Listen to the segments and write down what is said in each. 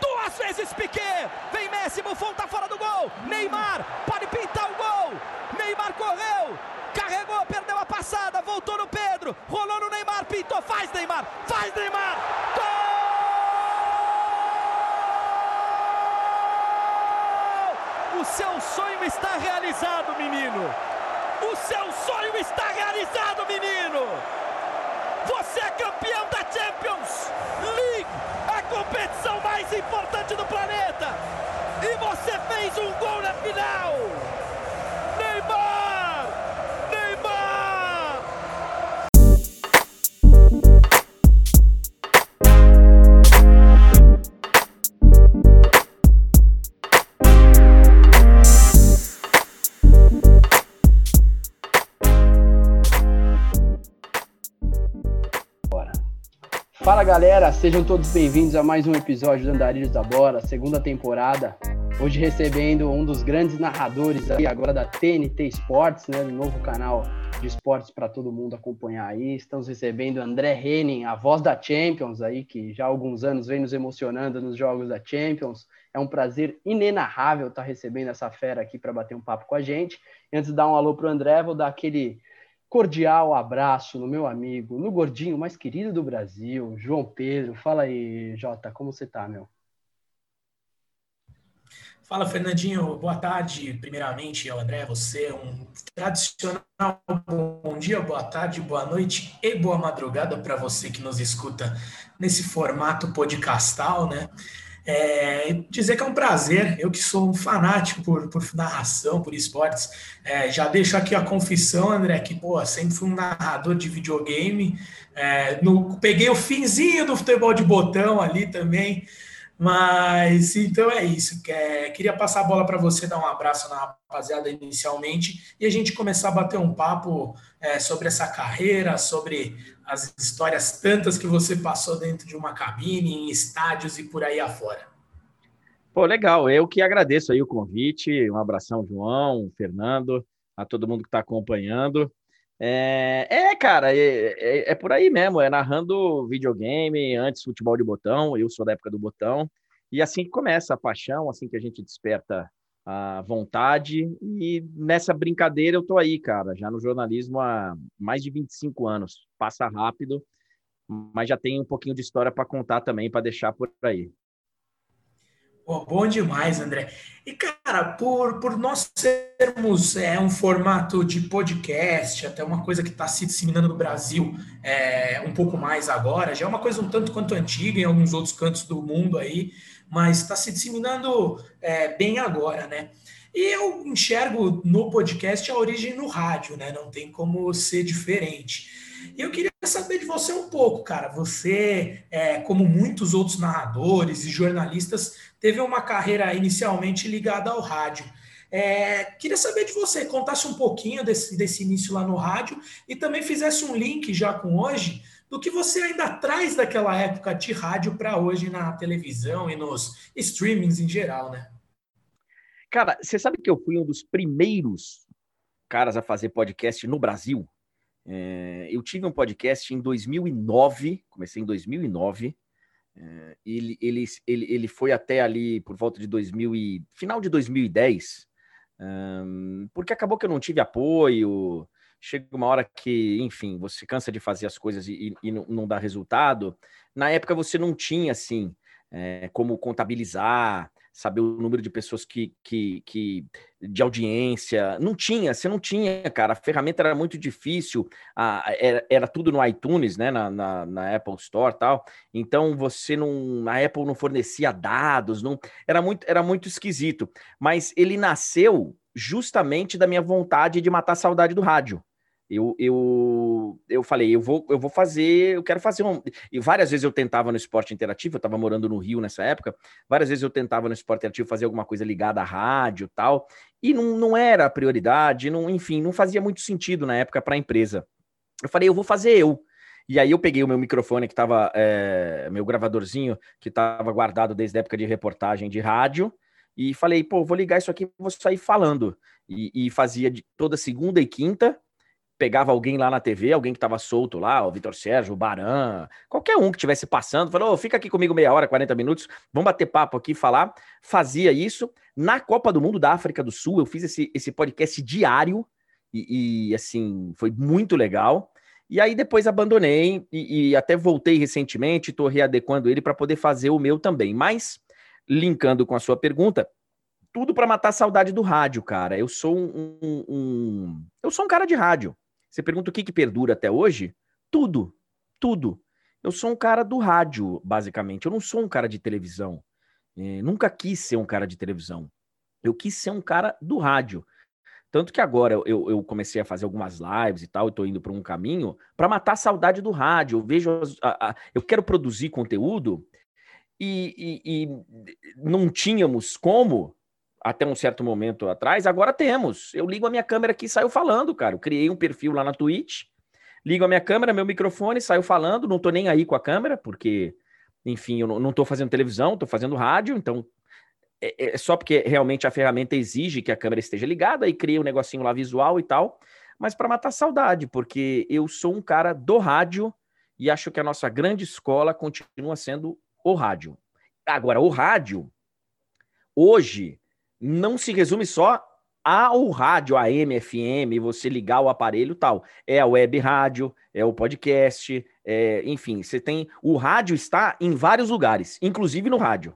duas vezes Piquet, vem Messi, Buffon tá fora do gol, Neymar pode pintar o gol, Neymar correu, carregou, perdeu a passada, voltou no Pedro, rolou no Neymar, pintou, faz Neymar, faz Neymar, gol! O seu sonho está realizado, menino. O seu sonho está realizado, menino. Você é campeão da Champions competição mais importante do planeta. E você fez um gol na final. Fala galera, sejam todos bem-vindos a mais um episódio do Andarilhos da Bola, segunda temporada. Hoje recebendo um dos grandes narradores aí agora da TNT Esportes, né, novo canal de esportes para todo mundo acompanhar aí. Estamos recebendo André Henning, a voz da Champions aí, que já há alguns anos vem nos emocionando nos jogos da Champions. É um prazer inenarrável estar recebendo essa fera aqui para bater um papo com a gente. Antes de dar um alô pro André, vou dar aquele cordial abraço no meu amigo, no gordinho mais querido do Brasil, João Pedro. Fala aí, Jota, como você tá, meu? Fala, Fernandinho. Boa tarde. Primeiramente, ao André, você, um tradicional bom dia, boa tarde, boa noite e boa madrugada para você que nos escuta nesse formato podcastal, né? É, dizer que é um prazer, eu que sou um fanático por, por narração, por esportes, é, já deixo aqui a confissão, André, que pô, sempre fui um narrador de videogame, é, no, peguei o finzinho do futebol de botão ali também, mas então é isso. É, queria passar a bola para você, dar um abraço na rapaziada inicialmente e a gente começar a bater um papo é, sobre essa carreira, sobre as histórias tantas que você passou dentro de uma cabine, em estádios e por aí afora. Pô, legal. Eu que agradeço aí o convite. Um abração, João, Fernando, a todo mundo que está acompanhando. É, é, cara, é, é, é, por aí mesmo. É narrando videogame, antes futebol de botão. Eu sou da época do botão. E assim que começa a paixão, assim que a gente desperta a vontade. E nessa brincadeira eu tô aí, cara, já no jornalismo há mais de 25 anos. Passa rápido, mas já tem um pouquinho de história para contar também, para deixar por aí. Oh, bom demais, André. E, cara, por, por nós sermos é, um formato de podcast, até uma coisa que está se disseminando no Brasil é, um pouco mais agora, já é uma coisa um tanto quanto antiga em alguns outros cantos do mundo aí, mas está se disseminando é, bem agora, né? E eu enxergo no podcast a origem no rádio, né? Não tem como ser diferente. E eu queria saber de você um pouco, cara. Você, é, como muitos outros narradores e jornalistas, teve uma carreira inicialmente ligada ao rádio. É, queria saber de você, contasse um pouquinho desse, desse início lá no rádio e também fizesse um link já com hoje do que você ainda traz daquela época de rádio para hoje na televisão e nos streamings em geral, né? Cara, você sabe que eu fui um dos primeiros caras a fazer podcast no Brasil? É, eu tive um podcast em 2009, comecei em 2009. É, ele, ele, ele, ele foi até ali por volta de 2000 e, final de 2010, um, porque acabou que eu não tive apoio, chega uma hora que, enfim, você cansa de fazer as coisas e, e não, não, dá resultado. Na época você não tinha, assim, é, como contabilizar, saber o número de pessoas que, que, que de audiência. Não tinha, você não tinha, cara. A ferramenta era muito difícil, a, era, era tudo no iTunes, né? Na, na, na Apple Store tal. Então você não. A Apple não fornecia dados, não. Era muito, era muito esquisito. Mas ele nasceu justamente da minha vontade de matar a saudade do rádio. Eu, eu, eu falei, eu vou, eu vou fazer, eu quero fazer um. E várias vezes eu tentava no esporte interativo, eu estava morando no Rio nessa época, várias vezes eu tentava no esporte interativo fazer alguma coisa ligada à rádio tal, e não, não era a prioridade, não, enfim, não fazia muito sentido na época para a empresa. Eu falei, eu vou fazer eu. E aí eu peguei o meu microfone que estava, é, meu gravadorzinho, que estava guardado desde a época de reportagem de rádio, e falei, pô, vou ligar isso aqui, vou sair falando. E, e fazia de toda segunda e quinta, pegava alguém lá na TV, alguém que estava solto lá, o Vitor Sérgio, o Baran, qualquer um que estivesse passando, falou: oh, fica aqui comigo meia hora, 40 minutos, vamos bater papo aqui, falar. Fazia isso. Na Copa do Mundo da África do Sul, eu fiz esse, esse podcast diário e, e assim, foi muito legal. E aí depois abandonei e, e até voltei recentemente, estou readequando ele para poder fazer o meu também. Mas, linkando com a sua pergunta, tudo para matar a saudade do rádio, cara. Eu sou um, um, um, eu sou um cara de rádio. Você pergunta o que, que perdura até hoje? Tudo, tudo. Eu sou um cara do rádio, basicamente. Eu não sou um cara de televisão. É, nunca quis ser um cara de televisão. Eu quis ser um cara do rádio. Tanto que agora eu, eu comecei a fazer algumas lives e tal, estou indo para um caminho para matar a saudade do rádio. Eu vejo, a, a, eu quero produzir conteúdo e, e, e, não tínhamos como até um certo momento atrás, agora temos. Eu ligo a minha câmera aqui e saio falando, cara. Eu criei um perfil lá na Twitch, ligo a minha câmera, meu microfone, saio falando, não estou nem aí com a câmera, porque, enfim, eu não estou fazendo televisão, estou fazendo rádio, então é, é, só porque realmente a ferramenta exige que a câmera esteja ligada e cria um negocinho lá visual e tal, mas para matar saudade, porque eu sou um cara do rádio e acho que a nossa grande escola continua sendo o rádio. Agora, o rádio, hoje, não se resume só ao rádio, AM, FM, você ligar o aparelho tal. É a web rádio, é o podcast, é, enfim, você tem. O rádio está em vários lugares, inclusive no rádio.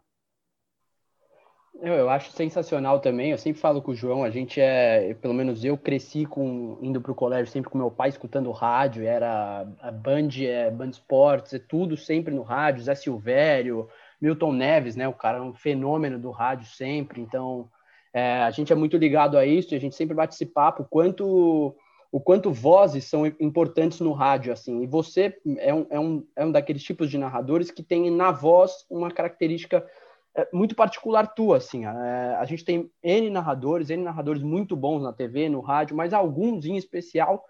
Eu, eu acho sensacional também. Eu sempre falo com o João, a gente é, pelo menos eu cresci com indo para o colégio sempre com meu pai escutando rádio, era a Band, é, Band Sports, é tudo sempre no rádio, Zé Silvério, Milton Neves, né? O cara é um fenômeno do rádio sempre. Então, é, a gente é muito ligado a isso a gente sempre bate esse papo quanto o quanto vozes são importantes no rádio, assim. E você é um, é um, é um daqueles tipos de narradores que tem na voz uma característica é muito particular tua, assim. É, a gente tem N narradores, N narradores muito bons na TV, no rádio, mas alguns em especial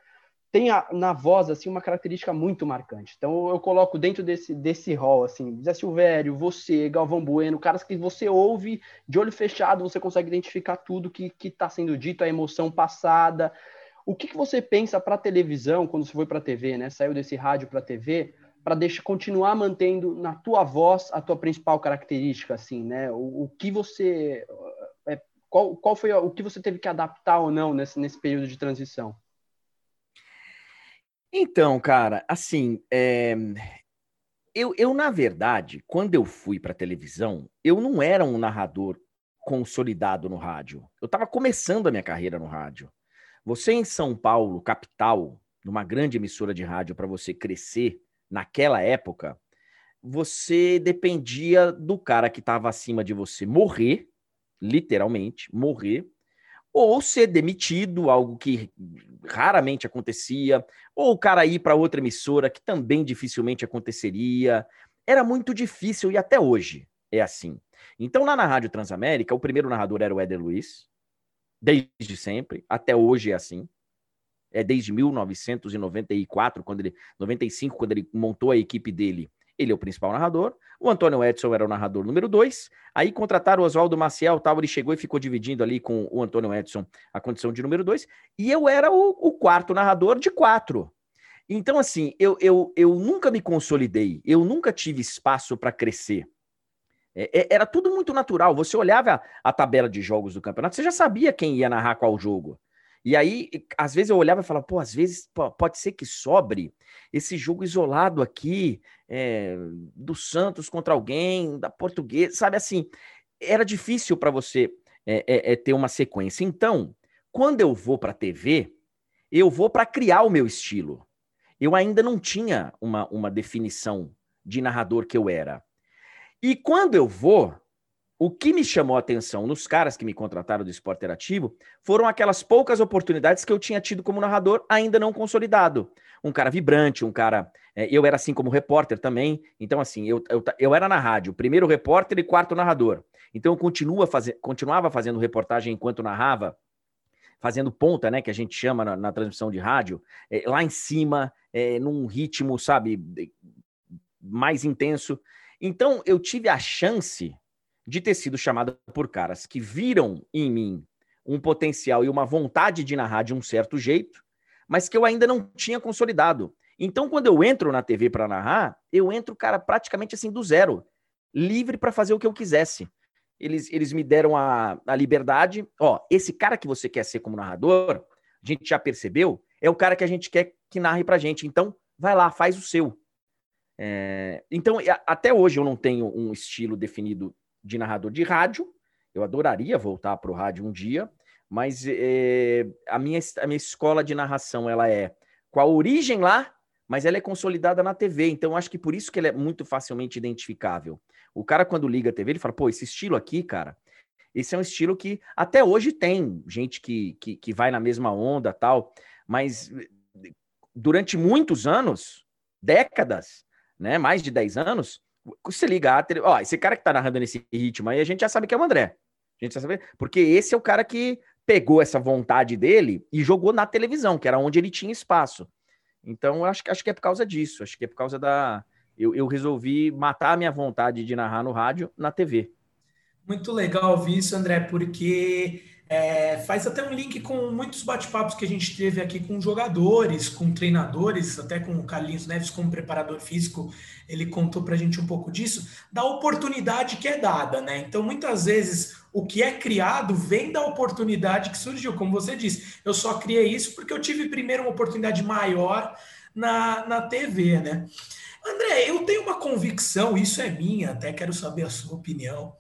tem a, na voz, assim, uma característica muito marcante. Então eu coloco dentro desse, desse rol, assim, Zé Silvério, você, Galvão Bueno, caras que você ouve de olho fechado, você consegue identificar tudo que está sendo dito, a emoção passada. O que, que você pensa para televisão, quando você foi para TV, né? Saiu desse rádio para TV, para deixar continuar mantendo na tua voz a tua principal característica, assim, né? O, o que você é, qual, qual foi o que você teve que adaptar ou não nesse, nesse período de transição? Então, cara, assim, é... eu, eu, na verdade, quando eu fui para televisão, eu não era um narrador consolidado no rádio. Eu estava começando a minha carreira no rádio. Você em São Paulo, capital, numa grande emissora de rádio, para você crescer, naquela época, você dependia do cara que estava acima de você morrer, literalmente, morrer, ou ser demitido, algo que raramente acontecia, ou o cara ir para outra emissora, que também dificilmente aconteceria. Era muito difícil e até hoje é assim. Então, lá na Rádio Transamérica, o primeiro narrador era o Éder Luiz, desde sempre, até hoje é assim é desde 1994, quando ele 95, quando ele montou a equipe dele, ele é o principal narrador. O Antônio Edson era o narrador número dois. Aí contrataram o Oswaldo Maciel, tal, ele chegou e ficou dividindo ali com o Antônio Edson a condição de número dois. E eu era o, o quarto narrador de quatro. Então, assim, eu, eu, eu nunca me consolidei, eu nunca tive espaço para crescer. É, é, era tudo muito natural. Você olhava a, a tabela de jogos do campeonato, você já sabia quem ia narrar qual jogo. E aí, às vezes eu olhava e falava, pô, às vezes pode ser que sobre esse jogo isolado aqui, é, do Santos contra alguém, da Portuguesa, sabe assim, era difícil para você é, é, ter uma sequência. Então, quando eu vou para a TV, eu vou para criar o meu estilo. Eu ainda não tinha uma, uma definição de narrador que eu era. E quando eu vou, o que me chamou a atenção nos caras que me contrataram do esporte interativo foram aquelas poucas oportunidades que eu tinha tido como narrador ainda não consolidado. Um cara vibrante, um cara. É, eu era assim como repórter também. Então, assim, eu, eu, eu era na rádio, primeiro repórter e quarto narrador. Então, eu continua faz, continuava fazendo reportagem enquanto narrava, fazendo ponta, né, que a gente chama na, na transmissão de rádio, é, lá em cima, é, num ritmo, sabe, mais intenso. Então, eu tive a chance de ter sido chamada por caras que viram em mim um potencial e uma vontade de narrar de um certo jeito, mas que eu ainda não tinha consolidado. Então, quando eu entro na TV para narrar, eu entro, cara, praticamente assim do zero, livre para fazer o que eu quisesse. Eles, eles me deram a, a liberdade. Ó, esse cara que você quer ser como narrador, a gente já percebeu, é o cara que a gente quer que narre pra gente. Então, vai lá, faz o seu. É, então, até hoje eu não tenho um estilo definido de narrador de rádio. Eu adoraria voltar para o rádio um dia, mas é, a, minha, a minha escola de narração ela é com a origem lá mas ela é consolidada na TV, então acho que por isso que ela é muito facilmente identificável. O cara, quando liga a TV, ele fala, pô, esse estilo aqui, cara, esse é um estilo que até hoje tem gente que, que, que vai na mesma onda tal, mas durante muitos anos, décadas, né, mais de 10 anos, você liga a tele... ó, esse cara que tá narrando nesse ritmo aí, a gente já sabe que é o André. A gente já sabe, porque esse é o cara que pegou essa vontade dele e jogou na televisão, que era onde ele tinha espaço. Então, acho, acho que é por causa disso. Acho que é por causa da. Eu, eu resolvi matar a minha vontade de narrar no rádio na TV. Muito legal ouvir isso, André, porque é, faz até um link com muitos bate-papos que a gente teve aqui com jogadores, com treinadores, até com o Carlinhos Neves como preparador físico, ele contou para a gente um pouco disso, da oportunidade que é dada, né? Então, muitas vezes, o que é criado vem da oportunidade que surgiu, como você disse. Eu só criei isso porque eu tive primeiro uma oportunidade maior na, na TV, né? André, eu tenho uma convicção, isso é minha, até quero saber a sua opinião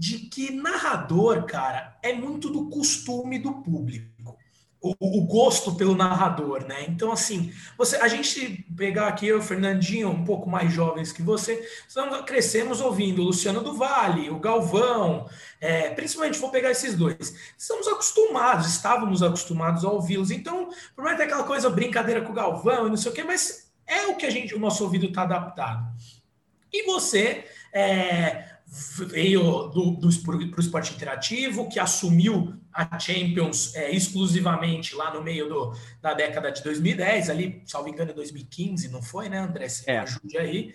de que narrador, cara, é muito do costume do público. O, o, gosto pelo narrador, né? Então, assim, você, a gente pegar aqui eu, Fernandinho, um pouco mais jovens que você, estamos, crescemos ouvindo o Luciano do Vale, o Galvão, é, principalmente vou pegar esses dois. Estamos acostumados, estávamos acostumados a ouvi-los. Então, por mais ter aquela coisa, brincadeira com o Galvão e não sei o quê, mas é o que a gente, o nosso ouvido está adaptado. E você é, veio do, do, para o esporte interativo, que assumiu a Champions é, exclusivamente lá no meio do, da década de 2010, ali, salvo engano, 2015, não foi, né, André? Se é. ajude aí.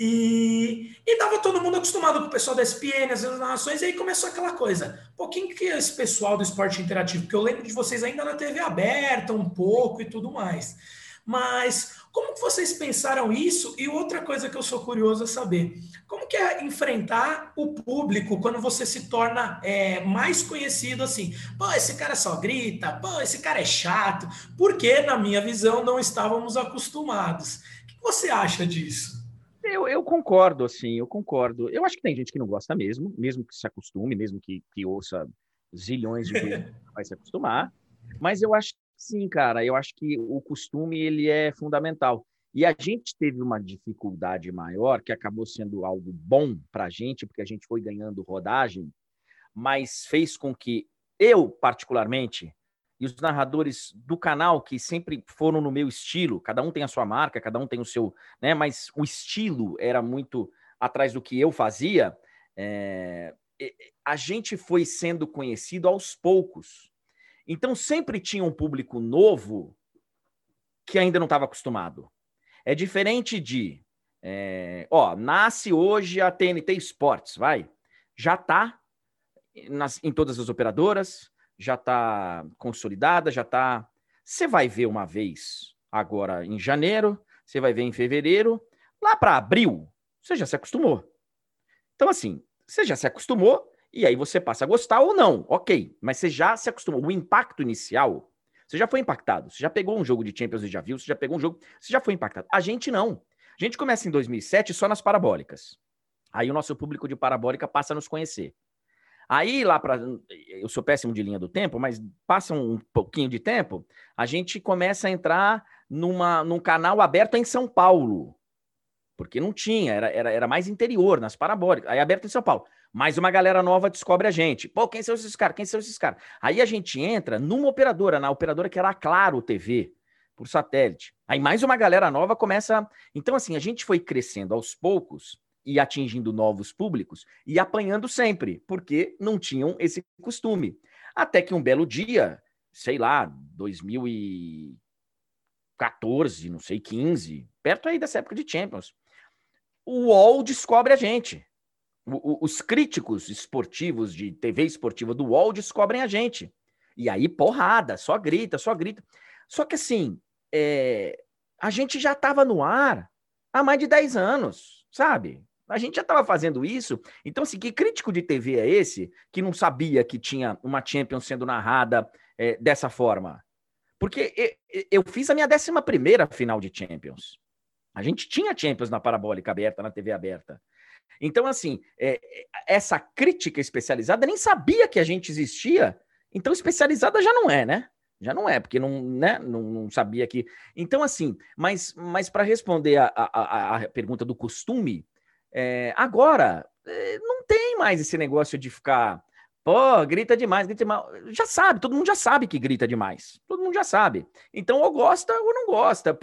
e estava todo mundo acostumado com o pessoal da SPN, as narrações, e aí começou aquela coisa. Pô, quem que é esse pessoal do esporte interativo? Porque eu lembro de vocês ainda na TV aberta um pouco e tudo mais. Mas como que vocês pensaram isso? E outra coisa que eu sou curioso a saber, como que é enfrentar o público quando você se torna é, mais conhecido assim? Pô, esse cara só grita, pô, esse cara é chato, porque na minha visão não estávamos acostumados. O que você acha disso? Eu, eu, concordo, assim, eu concordo. Eu acho que tem gente que não gosta mesmo, mesmo que se acostume, mesmo que, que ouça zilhões de vezes, vai se acostumar. Mas eu acho Sim, cara, eu acho que o costume ele é fundamental. E a gente teve uma dificuldade maior, que acabou sendo algo bom para a gente, porque a gente foi ganhando rodagem, mas fez com que eu, particularmente, e os narradores do canal, que sempre foram no meu estilo, cada um tem a sua marca, cada um tem o seu, né? Mas o estilo era muito atrás do que eu fazia. É, a gente foi sendo conhecido aos poucos. Então sempre tinha um público novo que ainda não estava acostumado. É diferente de, é, ó, nasce hoje a TNT Sports, vai, já está em todas as operadoras, já está consolidada, já está. Você vai ver uma vez agora em janeiro, você vai ver em fevereiro, lá para abril, você já se acostumou. Então, assim, você já se acostumou, e aí você passa a gostar ou não, ok. Mas você já se acostumou. O impacto inicial, você já foi impactado. Você já pegou um jogo de Champions e já viu, você já pegou um jogo, você já foi impactado. A gente não. A gente começa em 2007 só nas parabólicas. Aí o nosso público de parabólica passa a nos conhecer. Aí lá para. Eu sou péssimo de linha do tempo, mas passa um pouquinho de tempo, a gente começa a entrar numa, num canal aberto em São Paulo. Porque não tinha, era, era, era mais interior, nas parabólicas. Aí aberto em São Paulo. Mais uma galera nova descobre a gente. Pô, quem são esses caras? Quem são esses caras? Aí a gente entra numa operadora, na operadora que era a Claro TV, por satélite. Aí mais uma galera nova começa. Então, assim, a gente foi crescendo aos poucos e atingindo novos públicos e apanhando sempre, porque não tinham esse costume. Até que um belo dia, sei lá, 2014, não sei, 15, perto aí dessa época de Champions, o UOL descobre a gente os críticos esportivos de TV esportiva do UOL descobrem a gente. E aí, porrada, só grita, só grita. Só que assim, é, a gente já estava no ar há mais de 10 anos, sabe? A gente já estava fazendo isso. Então, assim, que crítico de TV é esse que não sabia que tinha uma Champions sendo narrada é, dessa forma? Porque eu, eu fiz a minha 11 primeira final de Champions. A gente tinha Champions na parabólica aberta, na TV aberta. Então, assim, é, essa crítica especializada nem sabia que a gente existia. Então, especializada já não é, né? Já não é, porque não, né, não, não sabia que. Então, assim, mas, mas para responder a, a, a, pergunta do costume, é, agora é, não tem mais esse negócio de ficar. Pô, grita demais, grita demais. Já sabe, todo mundo já sabe que grita demais. Todo mundo já sabe. Então, ou gosta ou não gosta.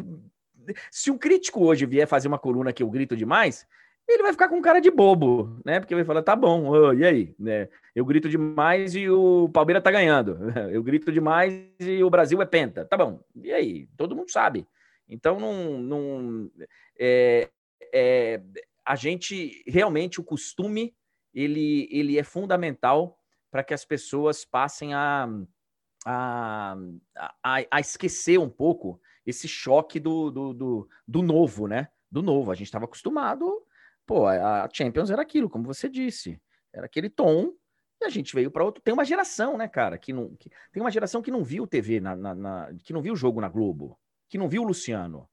Se um crítico hoje vier fazer uma coluna que eu grito demais, ele vai ficar com cara de bobo, né? Porque vai falar, tá bom, oh, e aí? Né? Eu grito demais e o Palmeiras tá ganhando. Eu grito demais e o Brasil é penta. Tá bom, e aí? Todo mundo sabe. Então, não, não é, é, a gente, realmente, o costume, ele, ele é fundamental para que as pessoas passem a, a, a, a esquecer um pouco esse choque do, do, do, do novo, né? Do novo. A gente estava acostumado Pô, a Champions era aquilo, como você disse. Era aquele tom e a gente veio para outro. Tem uma geração, né, cara? Que não, que, tem uma geração que não viu TV, na, na, na, que não viu o jogo na Globo, que não viu o Luciano,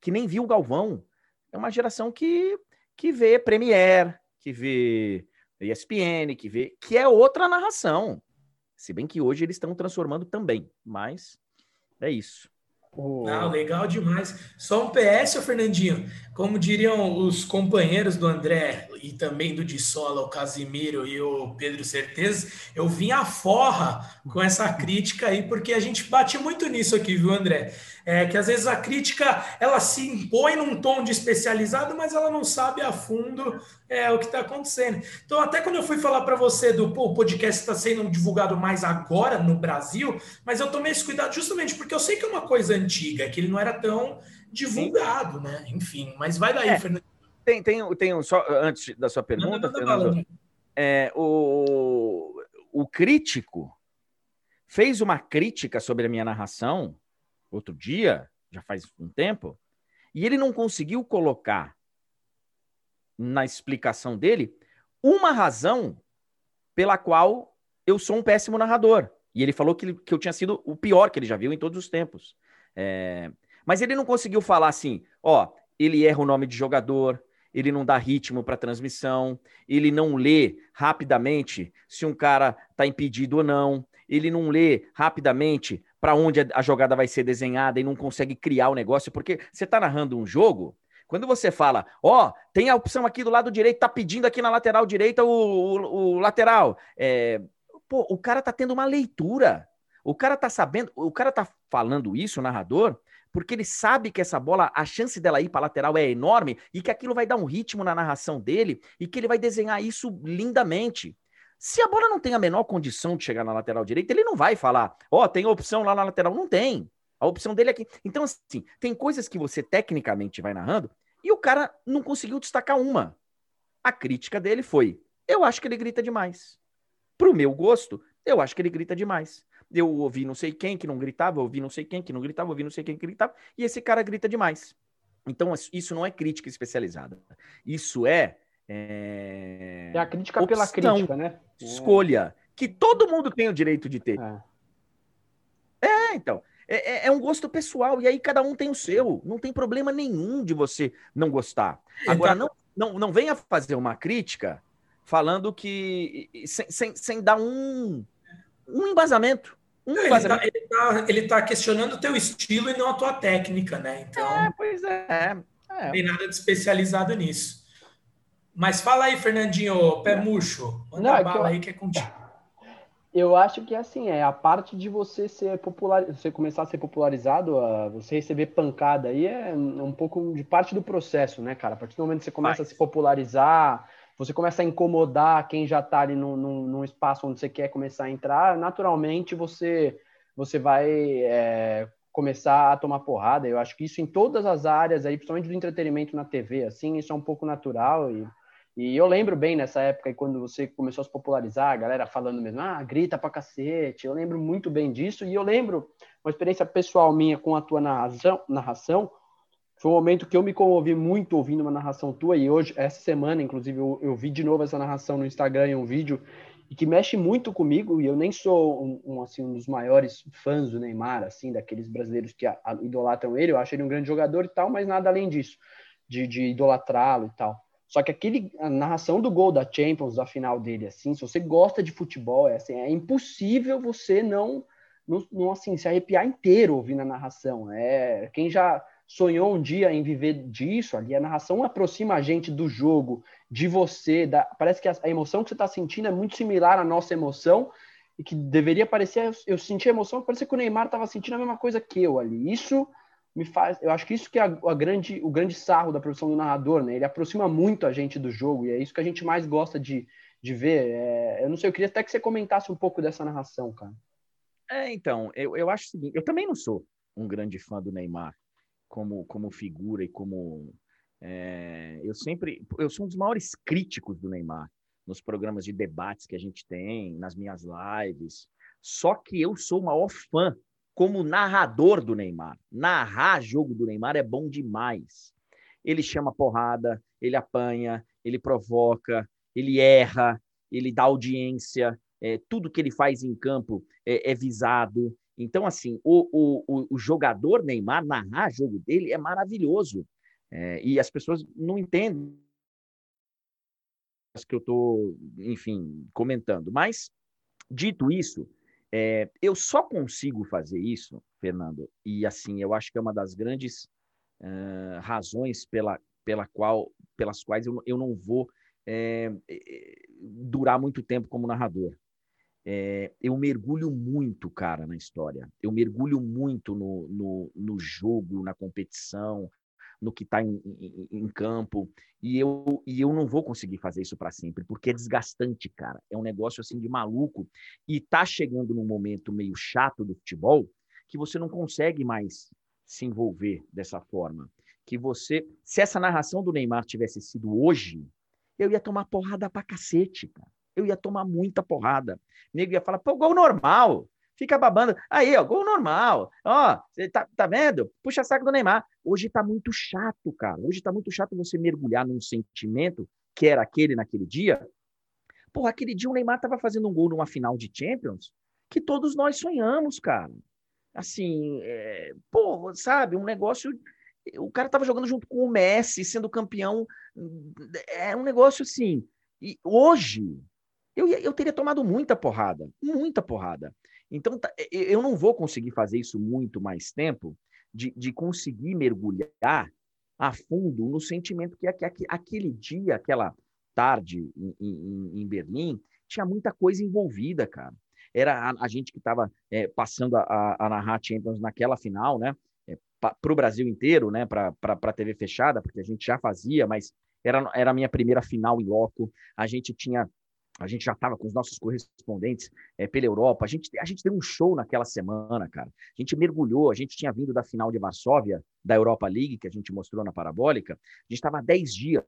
que nem viu o Galvão. É uma geração que, que vê Premiere, que vê ESPN, que vê. que é outra narração. Se bem que hoje eles estão transformando também, mas é isso. Não, legal demais. Só um PS, Fernandinho. Como diriam os companheiros do André e também do Dissola, o Casimiro e o Pedro Certeza, eu vim a forra com essa crítica aí, porque a gente bate muito nisso aqui, viu, André? É que às vezes a crítica ela se impõe num tom de especializado, mas ela não sabe a fundo é, o que está acontecendo. Então, até quando eu fui falar para você do pô, o podcast está sendo divulgado mais agora no Brasil, mas eu tomei esse cuidado justamente porque eu sei que é uma coisa antiga, que ele não era tão divulgado, Sim. né? Enfim, mas vai daí, é, Fernando. Tem, tem, tem só antes da sua pergunta, não, não, não, é, o, o crítico fez uma crítica sobre a minha narração outro dia, já faz um tempo, e ele não conseguiu colocar na explicação dele uma razão pela qual eu sou um péssimo narrador. E ele falou que, que eu tinha sido o pior que ele já viu em todos os tempos. É, mas ele não conseguiu falar assim, ó, ele erra o nome de jogador, ele não dá ritmo para transmissão, ele não lê rapidamente se um cara está impedido ou não, ele não lê rapidamente para onde a jogada vai ser desenhada e não consegue criar o negócio, porque você está narrando um jogo, quando você fala, ó, oh, tem a opção aqui do lado direito, tá pedindo aqui na lateral direita o, o, o lateral, é, pô, o cara tá tendo uma leitura, o cara tá sabendo, o cara tá falando isso, o narrador, porque ele sabe que essa bola, a chance dela ir para lateral é enorme e que aquilo vai dar um ritmo na narração dele e que ele vai desenhar isso lindamente. Se a bola não tem a menor condição de chegar na lateral direita, ele não vai falar, ó, oh, tem opção lá na lateral. Não tem. A opção dele é aqui. Então, assim, tem coisas que você tecnicamente vai narrando e o cara não conseguiu destacar uma. A crítica dele foi: eu acho que ele grita demais. Pro meu gosto, eu acho que ele grita demais. Eu ouvi não sei quem que não gritava, eu ouvi não sei quem que não gritava, ouvi não sei quem que gritava, e esse cara grita demais. Então, isso não é crítica especializada. Isso é. É, é a crítica opção, pela crítica, né? Escolha. Que todo mundo tem o direito de ter. É, é então. É, é, é, um gosto pessoal, e aí cada um tem o seu. Não tem problema nenhum de você não gostar. Agora, não, não, não venha fazer uma crítica falando que. sem, sem, sem dar um, um embasamento. Um ele, está tá, ele tá questionando o teu estilo e não a tua técnica, né? Então. É, pois é. é. Não tem nada de especializado nisso. Mas fala aí, Fernandinho, pé murcho. Manda não, é bala eu, aí que é contigo. Eu acho que assim, é a parte de você ser popular, você começar a ser popularizado, a você receber pancada aí é um pouco de parte do processo, né, cara? A partir do momento que você começa a se popularizar, você começa a incomodar quem já está ali num, num, num, espaço onde você quer começar a entrar, naturalmente você, você vai é, começar a tomar porrada. Eu acho que isso em todas as áreas aí, principalmente do entretenimento na TV, assim, isso é um pouco natural e, E eu lembro bem nessa época, quando você começou a se popularizar, a galera falando mesmo, ah, grita pra cacete. Eu lembro muito bem disso. E eu lembro uma experiência pessoal minha com a tua narração, narração foi um momento que eu me comovi muito ouvindo uma narração tua. E hoje, essa semana, inclusive, eu, eu vi de novo essa narração no Instagram em um vídeo e que mexe muito comigo. E eu nem sou um, um, assim, um dos maiores fãs do Neymar, assim, daqueles brasileiros que a, a, idolatram ele. Eu acho ele um grande jogador e tal, mas nada além disso, de, de idolatrá-lo e tal. Só que aquele, a narração do gol da Champions, da final dele, assim, se você gosta de futebol, é, assim, é impossível você não, não, não, assim, se arrepiar inteiro ouvindo a narração. É, quem já sonhou um dia em viver disso, ali a narração aproxima a gente do jogo, de você, da, parece que a, a emoção que você está sentindo é muito similar à nossa emoção, e que deveria parecer, eu senti a emoção, parece que o Neymar estava sentindo a mesma coisa que eu ali. Isso me faz. Eu acho que isso que é a, a, grande, o grande sarro da profissão do narrador, né? Ele aproxima muito a gente do jogo e é isso que a gente mais gosta de, de ver. É, eu não sei, eu queria até que você comentasse um pouco dessa narração, cara. É, então, eu, eu acho o seguinte: eu também não sou um grande fã do Neymar como, como figura e como. É, eu sempre. Eu sou um dos maiores críticos do Neymar nos programas de debates que a gente tem, nas minhas lives. Só que eu sou o maior fã como narrador do Neymar. Narrar jogo do Neymar é bom demais. Ele chama porrada, ele apanha, ele provoca, ele erra, ele dá audiência, é, tudo que ele faz em campo é, é visado. Então, assim, o, o, o, jogador Neymar narrar jogo dele é maravilhoso. É, e as pessoas não entendem que eu estou, enfim, comentando. Mas, dito isso, é, eu só consigo fazer isso, Fernando, e assim, eu acho que é uma das grandes uh, razões pela, pela qual, pelas quais eu, eu não vou é, durar muito tempo como narrador. É, eu mergulho muito, cara, na história. Eu mergulho muito no, no, no jogo, na competição, no que está em, em, em, campo. E eu, e eu não vou conseguir fazer isso para sempre, porque é desgastante, cara. É um negócio assim de maluco. E tá chegando num momento meio chato do futebol que você não consegue mais se envolver dessa forma. Que você, se essa narração do Neymar tivesse sido hoje, eu ia tomar porrada pra cacete, cara. Eu ia tomar muita porrada. O nego ia falar, pô, gol normal fica babando. Aí, ó, gol normal. Ó, você tá, tá vendo? Puxa saco do Neymar. Hoje tá muito chato, cara. Hoje tá muito chato você mergulhar num sentimento que era aquele naquele dia. Porra, aquele dia o Neymar tava fazendo um gol numa final de Champions que todos nós sonhamos, cara. Assim, é, pô, sabe, um negócio. O cara tava jogando junto com o Messi, sendo campeão. É um negócio assim. E hoje, eu, eu teria tomado muita porrada, muita porrada. Então, tá, eu não vou conseguir fazer isso muito mais tempo, de, de conseguir mergulhar a fundo no sentimento que, que aquele dia, aquela tarde em, em, em, Berlim, tinha muita coisa envolvida, cara. Era a, a gente que estava é, passando a, a, narrar Champions naquela final, né? É, para o Brasil inteiro, né? Para a TV fechada, porque a gente já fazia, mas era, era a minha primeira final em loco. A gente tinha a gente já estava com os nossos correspondentes é, pela Europa. A gente, a gente deu um show naquela semana, cara. A gente mergulhou, a gente tinha vindo da final de Varsóvia, da Europa League, que a gente mostrou na Parabólica. A gente estava 10 dias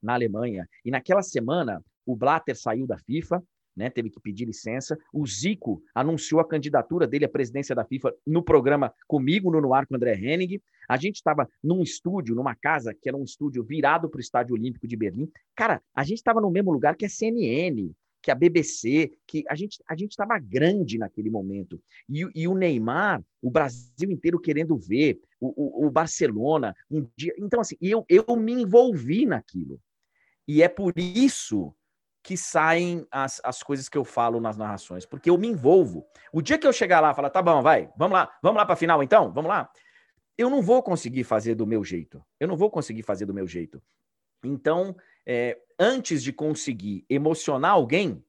na Alemanha. E naquela semana, o Blatter saiu da FIFA, né, teve que pedir licença. O Zico anunciou a candidatura dele à presidência da FIFA no programa comigo, no Noir com o André Henning. A gente estava num estúdio, numa casa que era um estúdio virado para o Estádio Olímpico de Berlim. Cara, a gente estava no mesmo lugar que a CNN, que a BBC, que a gente a gente estava grande naquele momento. E, e, o Neymar, o Brasil inteiro querendo ver, o, o, o Barcelona, um dia. Então, assim, eu, eu me envolvi naquilo. E é por isso que saem as, as coisas que eu falo nas narrações, porque eu me envolvo. O dia que eu chegar lá e falar, tá bom, vai, vamos lá, vamos lá para a final então, vamos lá. Eu não vou conseguir fazer do meu jeito. Eu não vou conseguir fazer do meu jeito. Então, é, antes de conseguir emocionar alguém,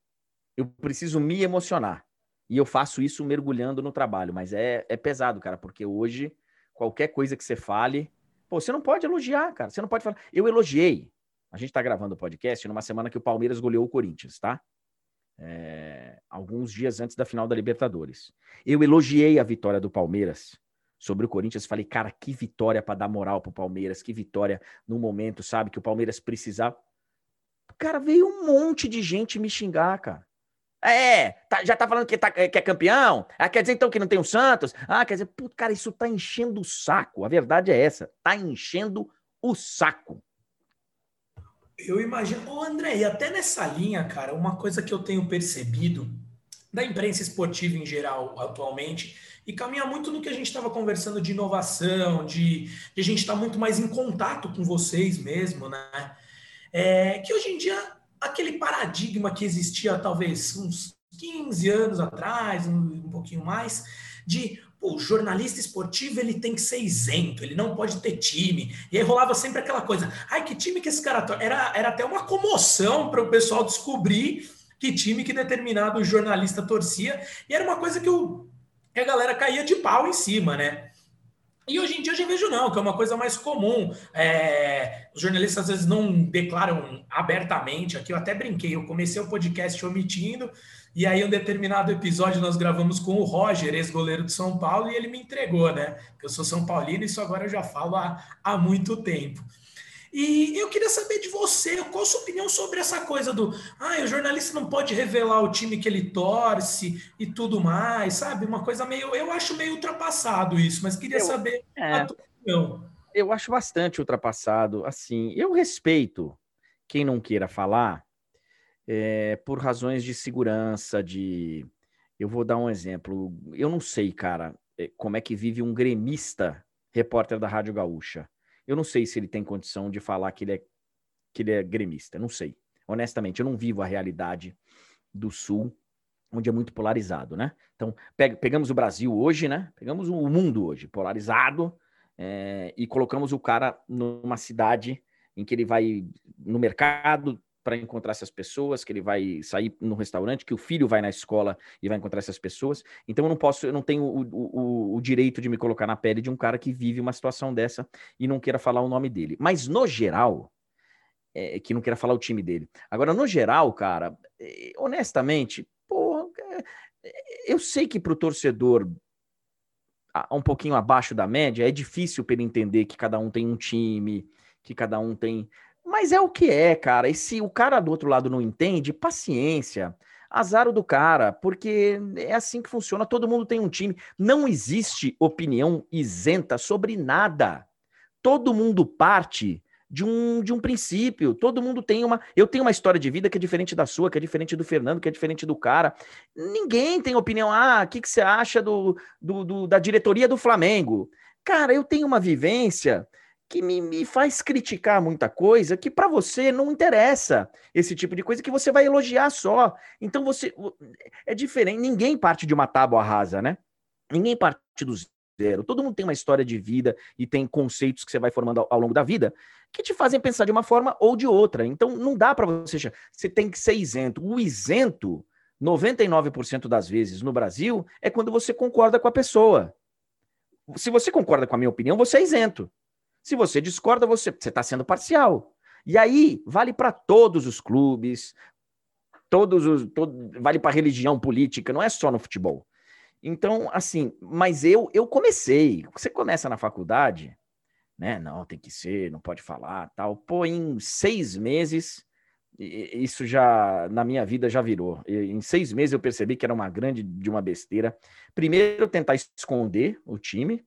eu preciso me emocionar. E eu faço isso mergulhando no trabalho. Mas é, é pesado, cara, porque hoje, qualquer coisa que você fale, pô, você não pode elogiar, cara. Você não pode falar. Eu elogiei. A gente está gravando o podcast numa semana que o Palmeiras goleou o Corinthians, tá? É, alguns dias antes da final da Libertadores. Eu elogiei a vitória do Palmeiras sobre o Corinthians. Falei, cara, que vitória para dar moral pro Palmeiras, que vitória no momento, sabe, que o Palmeiras precisava. cara, veio um monte de gente me xingar, cara. É, tá, já tá falando que, tá, que é campeão? Ah, quer dizer então que não tem o Santos? Ah, quer dizer, puto, cara, isso tá enchendo o saco. A verdade é essa, tá enchendo o saco. Eu imagino. Ô, André, e até nessa linha, cara, uma coisa que eu tenho percebido da imprensa esportiva em geral atualmente, e caminha muito no que a gente estava conversando de inovação, de, de a gente estar tá muito mais em contato com vocês mesmo, né? É, que hoje em dia, aquele paradigma que existia talvez uns 15 anos atrás, um, um pouquinho mais, de o jornalista esportivo ele tem que ser isento, ele não pode ter time. E aí rolava sempre aquela coisa: ai, que time que esse cara. Era, era até uma comoção para o pessoal descobrir que time que determinado jornalista torcia. E era uma coisa que, o, que a galera caía de pau em cima, né? E hoje em dia eu já vejo não, que é uma coisa mais comum. É, os jornalistas às vezes não declaram abertamente. Aqui eu até brinquei, eu comecei o podcast omitindo, e aí um determinado episódio nós gravamos com o Roger, ex-goleiro de São Paulo, e ele me entregou, né? Eu sou São Paulino, e isso agora eu já falo há, há muito tempo. E eu queria saber de você, qual a sua opinião sobre essa coisa do ah, o jornalista não pode revelar o time que ele torce e tudo mais, sabe? Uma coisa meio. Eu acho meio ultrapassado isso, mas queria eu, saber é, a tua opinião. Eu acho bastante ultrapassado. Assim, eu respeito quem não queira falar é, por razões de segurança, de. Eu vou dar um exemplo. Eu não sei, cara, eh, como é que vive um gremista repórter da Rádio Gaúcha. Eu não sei se ele tem condição de falar que ele é, que ele é gremista, não sei. Honestamente, eu não vivo a realidade do Sul, onde é muito polarizado, né? Então, pegamos o Brasil hoje, né? Pegamos o mundo hoje, polarizado, é, e colocamos o cara numa cidade em que ele vai no mercado para encontrar essas pessoas, que ele vai sair no restaurante, que o filho vai na escola e vai encontrar essas pessoas. Então eu não posso, eu não tenho o, o, o, direito de me colocar na pele de um cara que vive uma situação dessa e não queira falar o nome dele. Mas no geral, é, que não queira falar o time dele. Agora, no geral, cara, é, honestamente, porra, é, eu sei que para o torcedor um pouquinho abaixo da média, é difícil para ele entender que cada um tem um time, que cada um tem. Mas é o que é, cara. E se o cara do outro lado não entende, paciência. Azar do cara, porque é assim que funciona. Todo mundo tem um time. Não existe opinião isenta sobre nada. Todo mundo parte de um, de um princípio. Todo mundo tem uma. Eu tenho uma história de vida que é diferente da sua, que é diferente do Fernando, que é diferente do cara. Ninguém tem opinião. Ah, o que, que você acha do, do, do da diretoria do Flamengo? Cara, eu tenho uma vivência que me, me faz criticar muita coisa que para você não interessa esse tipo de coisa que você vai elogiar só. Então você é diferente, ninguém parte de uma tábua rasa, né? Ninguém parte do zero. Todo mundo tem uma história de vida e tem conceitos que você vai formando ao, ao longo da vida que te fazem pensar de uma forma ou de outra. Então não dá para você, você tem que ser isento. O isento 99% das vezes no Brasil é quando você concorda com a pessoa. Se você concorda com a minha opinião, você é isento. Se você discorda, você está sendo parcial. E aí, vale para todos os clubes, todos os, todo, vale para religião política, não é só no futebol. Então, assim, mas eu eu comecei. Você começa na faculdade, né? Não, tem que ser, não pode falar, tal. Pô, em seis meses, isso já na minha vida já virou. Em seis meses eu percebi que era uma grande de uma besteira. Primeiro, tentar esconder o time,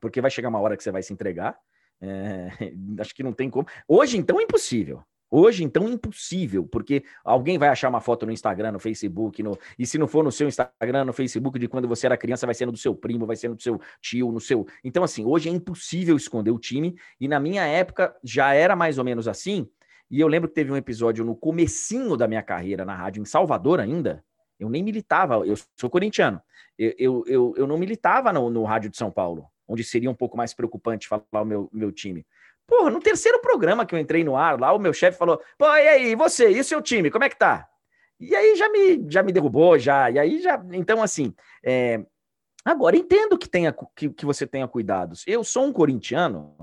porque vai chegar uma hora que você vai se entregar. É, acho que não tem como. Hoje, então, é impossível. Hoje, então, impossível, porque alguém vai achar uma foto no Instagram, no Facebook, no... e se não for no seu Instagram, no Facebook de quando você era criança, vai ser no do seu primo, vai ser no do seu tio, no seu. Então, assim, hoje é impossível esconder o time, e na minha época já era mais ou menos assim. E eu lembro que teve um episódio no comecinho da minha carreira na rádio, em Salvador ainda. Eu nem militava, eu sou corintiano. Eu, eu, eu, eu não militava no, no Rádio de São Paulo onde seria um pouco mais preocupante falar o meu, meu time. Porra, no terceiro programa que eu entrei no ar, lá o meu chefe falou: pô, e aí, você, e o seu time, como é que tá? E aí já me, já me derrubou, já. E aí já. Então, assim. É... Agora, entendo que, tenha, que, que você tenha cuidados. Eu sou um corintiano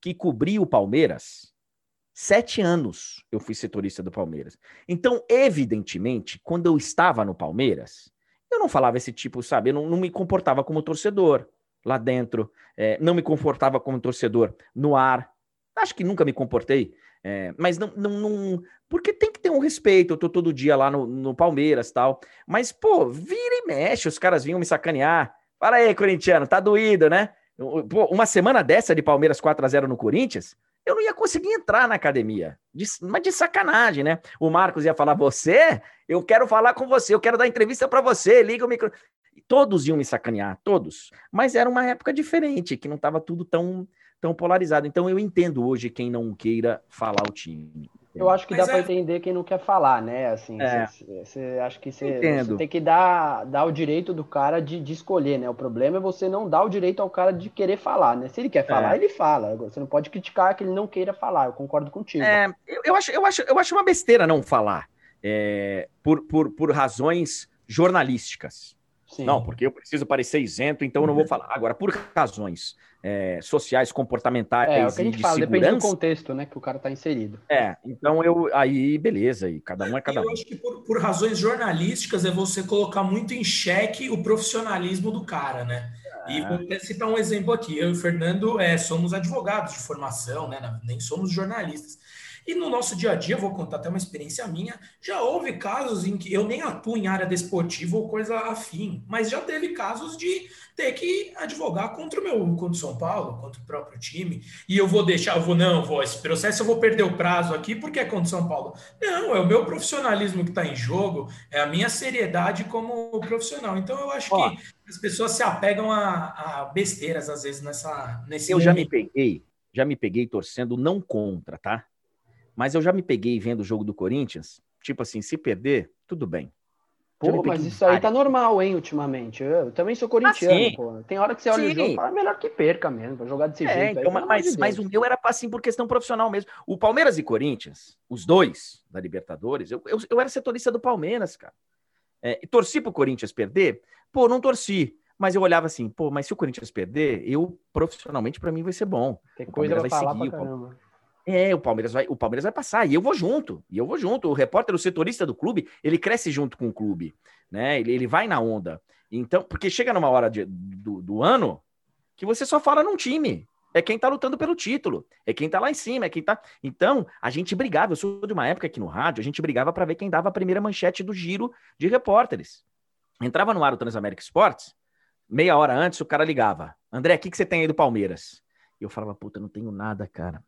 que cobri o Palmeiras. Sete anos eu fui setorista do Palmeiras. Então, evidentemente, quando eu estava no Palmeiras, eu não falava esse tipo, sabe? Eu não, não me comportava como torcedor lá dentro, é, não me confortava como torcedor no ar. Acho que nunca me comportei É, mas não, não, não, Porque tem que ter um respeito. Eu tô todo dia lá no, no Palmeiras tal. Mas, pô, vira e mexe. Os caras vinham me sacanear. Fala aí, corintiano, tá doído, né? Pô, uma semana dessa de Palmeiras 4 a 0 no Corinthians, eu não ia conseguir entrar na academia. De, mas de sacanagem, né? O Marcos ia falar: Você, eu quero falar com você, eu quero dar entrevista para você, liga o micro. Todos iam me sacanear, todos. Mas era uma época diferente, que não estava tudo tão, tão polarizado. Então eu entendo hoje quem não queira falar o time. Eu acho que Mas dá é... para entender quem não quer falar, né? Assim, é. você, acho que você, tem que dar, dar o direito do cara de, de escolher, né? O problema é você não dar o direito ao cara de querer falar, né? Se ele quer falar, é. ele fala. Você não pode criticar que ele não queira falar. Eu concordo contigo. É, eu, eu, acho, eu, acho, eu acho uma besteira não falar é, por, por, por razões jornalísticas. Sim. Não, porque eu preciso parecer isento, então eu não vou falar. Agora, por razões é, sociais, comportamentais é, é o que a gente fala, segurança, depende do contexto, né, que o cara está inserido. É, então eu aí beleza, e cada um é cada eu um. Eu acho que por, por, razões jornalísticas é você colocar muito em xeque o profissionalismo do cara, né? É. E vou citar um exemplo aqui. Eu e o Fernando é, somos advogados de formação, né? Nem somos jornalistas. E no nosso dia a dia, vou contar até uma experiência minha, já houve casos em que eu nem atuo em área desportiva ou coisa afim, mas já teve casos de ter que advogar contra o meu, contra o São Paulo, contra o próprio time, e eu vou deixar, eu vou, não, vou, esse processo eu vou perder o prazo aqui porque é contra o São Paulo. Não, é o meu profissionalismo que está em jogo, é a minha seriedade como profissional. Então eu acho Ó, que as pessoas se apegam a, a besteiras às vezes nessa nesse Eu momento. já me peguei, já me peguei torcendo não contra, tá? Mas eu já me peguei vendo o jogo do Corinthians, tipo assim, se perder, tudo bem. Pô, mas isso aí tá normal, hein, ultimamente. Eu, também sou corintiano, ah, pô. Tem hora que você olha sim. o jogo e fala, é melhor que perca mesmo, pra jogar desse é, jeito. Então, aí, mas, mas o meu era assim por questão profissional mesmo. O Palmeiras e Corinthians, os dois da Libertadores, eu, eu, eu era setorista do Palmeiras, cara. É, e torci pro Corinthians perder? Pô, não torci. Mas eu olhava assim, pô, mas se o Corinthians perder, eu profissionalmente para mim vai ser bom. Tem coisa pra falar seguir, pra caramba. É, o Palmeiras vai, o Palmeiras vai passar e eu vou junto. E eu vou junto. O repórter, o setorista do clube, ele cresce junto com o clube, né? Ele, ele vai na onda. Então, porque chega numa hora de, do, do ano que você só fala num time. É quem tá lutando pelo título, é quem tá lá em cima, é quem tá. Então, a gente brigava. Eu sou de uma época aqui no rádio, a gente brigava para ver quem dava a primeira manchete do giro de repórteres. Entrava no ar o Transamérica Esportes, meia hora antes o cara ligava: André, o que, que você tem aí do Palmeiras? E eu falava: Puta, não tenho nada, cara.